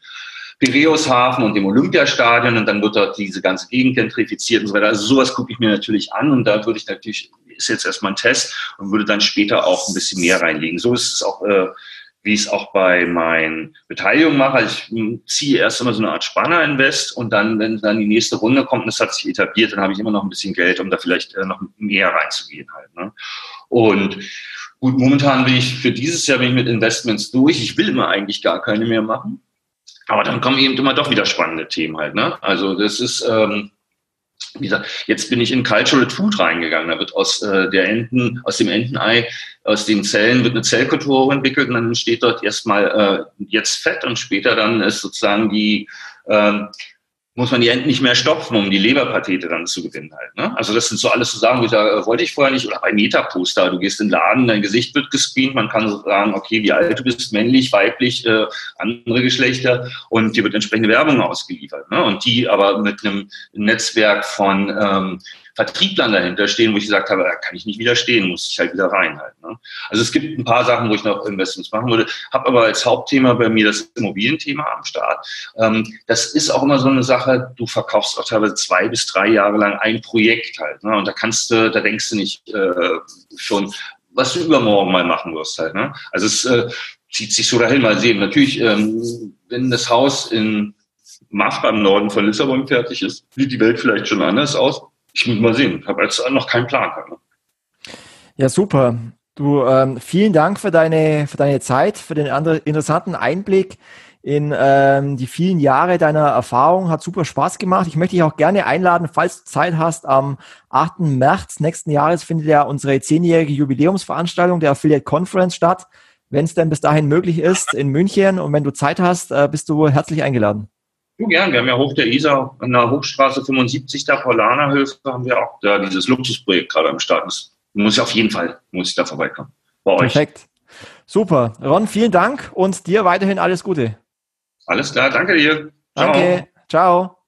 Piräushafen und dem Olympiastadion. Und dann wird dort diese ganze Gegend gentrifiziert und so weiter. Also sowas gucke ich mir natürlich an. Und da würde ich natürlich, ist jetzt erstmal ein Test und würde dann später auch ein bisschen mehr reinlegen. So ist es auch äh, wie ich es auch bei meinen Beteiligungen mache. Also ich hm, ziehe erst immer so eine Art Spanner-Invest und dann, wenn dann die nächste Runde kommt und das hat sich etabliert, dann habe ich immer noch ein bisschen Geld, um da vielleicht äh, noch mehr reinzugehen halt. Ne? Und gut, momentan bin ich für dieses Jahr bin ich mit Investments durch. Ich will immer eigentlich gar keine mehr machen. Aber dann kommen eben immer doch wieder spannende Themen halt. Ne? Also das ist, ähm, wie gesagt, jetzt bin ich in Cultural Food reingegangen. Da wird aus äh, der Enten, aus dem Entenei, aus den Zellen wird eine Zellkultur entwickelt und dann entsteht dort erstmal äh, jetzt Fett und später dann ist sozusagen die äh, muss man die Enten nicht mehr stopfen, um die Leberpatete dann zu gewinnen halt. Ne? Also das sind so alles so Sachen, wo ich sage, wollte ich vorher nicht. Oder bei Metaposter, du gehst in den Laden, dein Gesicht wird gescreent, man kann so sagen, okay, wie alt du bist, männlich, weiblich, äh, andere Geschlechter und dir wird entsprechende Werbung ausgeliefert. Ne? Und die aber mit einem Netzwerk von ähm, Vertrieblern dahinter stehen, wo ich gesagt habe, da kann ich nicht widerstehen, muss ich halt wieder rein halt. Ne? Also es gibt ein paar Sachen, wo ich noch Investments machen würde, habe aber als Hauptthema bei mir das Immobilienthema am Start. Ähm, das ist auch immer so eine Sache, du verkaufst auch teilweise zwei bis drei Jahre lang ein Projekt halt. Ne? Und da kannst du, da denkst du nicht äh, schon, was du übermorgen mal machen wirst halt. Ne? Also es äh, zieht sich so dahin, mal sehen. Natürlich, ähm, wenn das Haus in Mafra im Norden von Lissabon fertig ist, sieht die Welt vielleicht schon anders aus ich muss mal sehen. Ich habe jetzt noch keinen Plan. Ne? Ja, super. Du, ähm, vielen Dank für deine, für deine Zeit, für den interessanten Einblick in ähm, die vielen Jahre deiner Erfahrung. Hat super Spaß gemacht. Ich möchte dich auch gerne einladen, falls du Zeit hast. Am 8. März nächsten Jahres findet ja unsere zehnjährige Jubiläumsveranstaltung der Affiliate Conference statt. Wenn es denn bis dahin möglich ist, in München. Und wenn du Zeit hast, äh, bist du herzlich eingeladen. Du gern, wir haben ja hoch der Isar an der Hochstraße 75, der Paulanerhöfe, haben wir auch da dieses Luxusprojekt gerade am Start. Das muss ich auf jeden Fall, muss ich da vorbeikommen. Bei euch. Perfekt. Super. Ron, vielen Dank und dir weiterhin alles Gute. Alles klar, danke dir. Ciao. Danke. Ciao.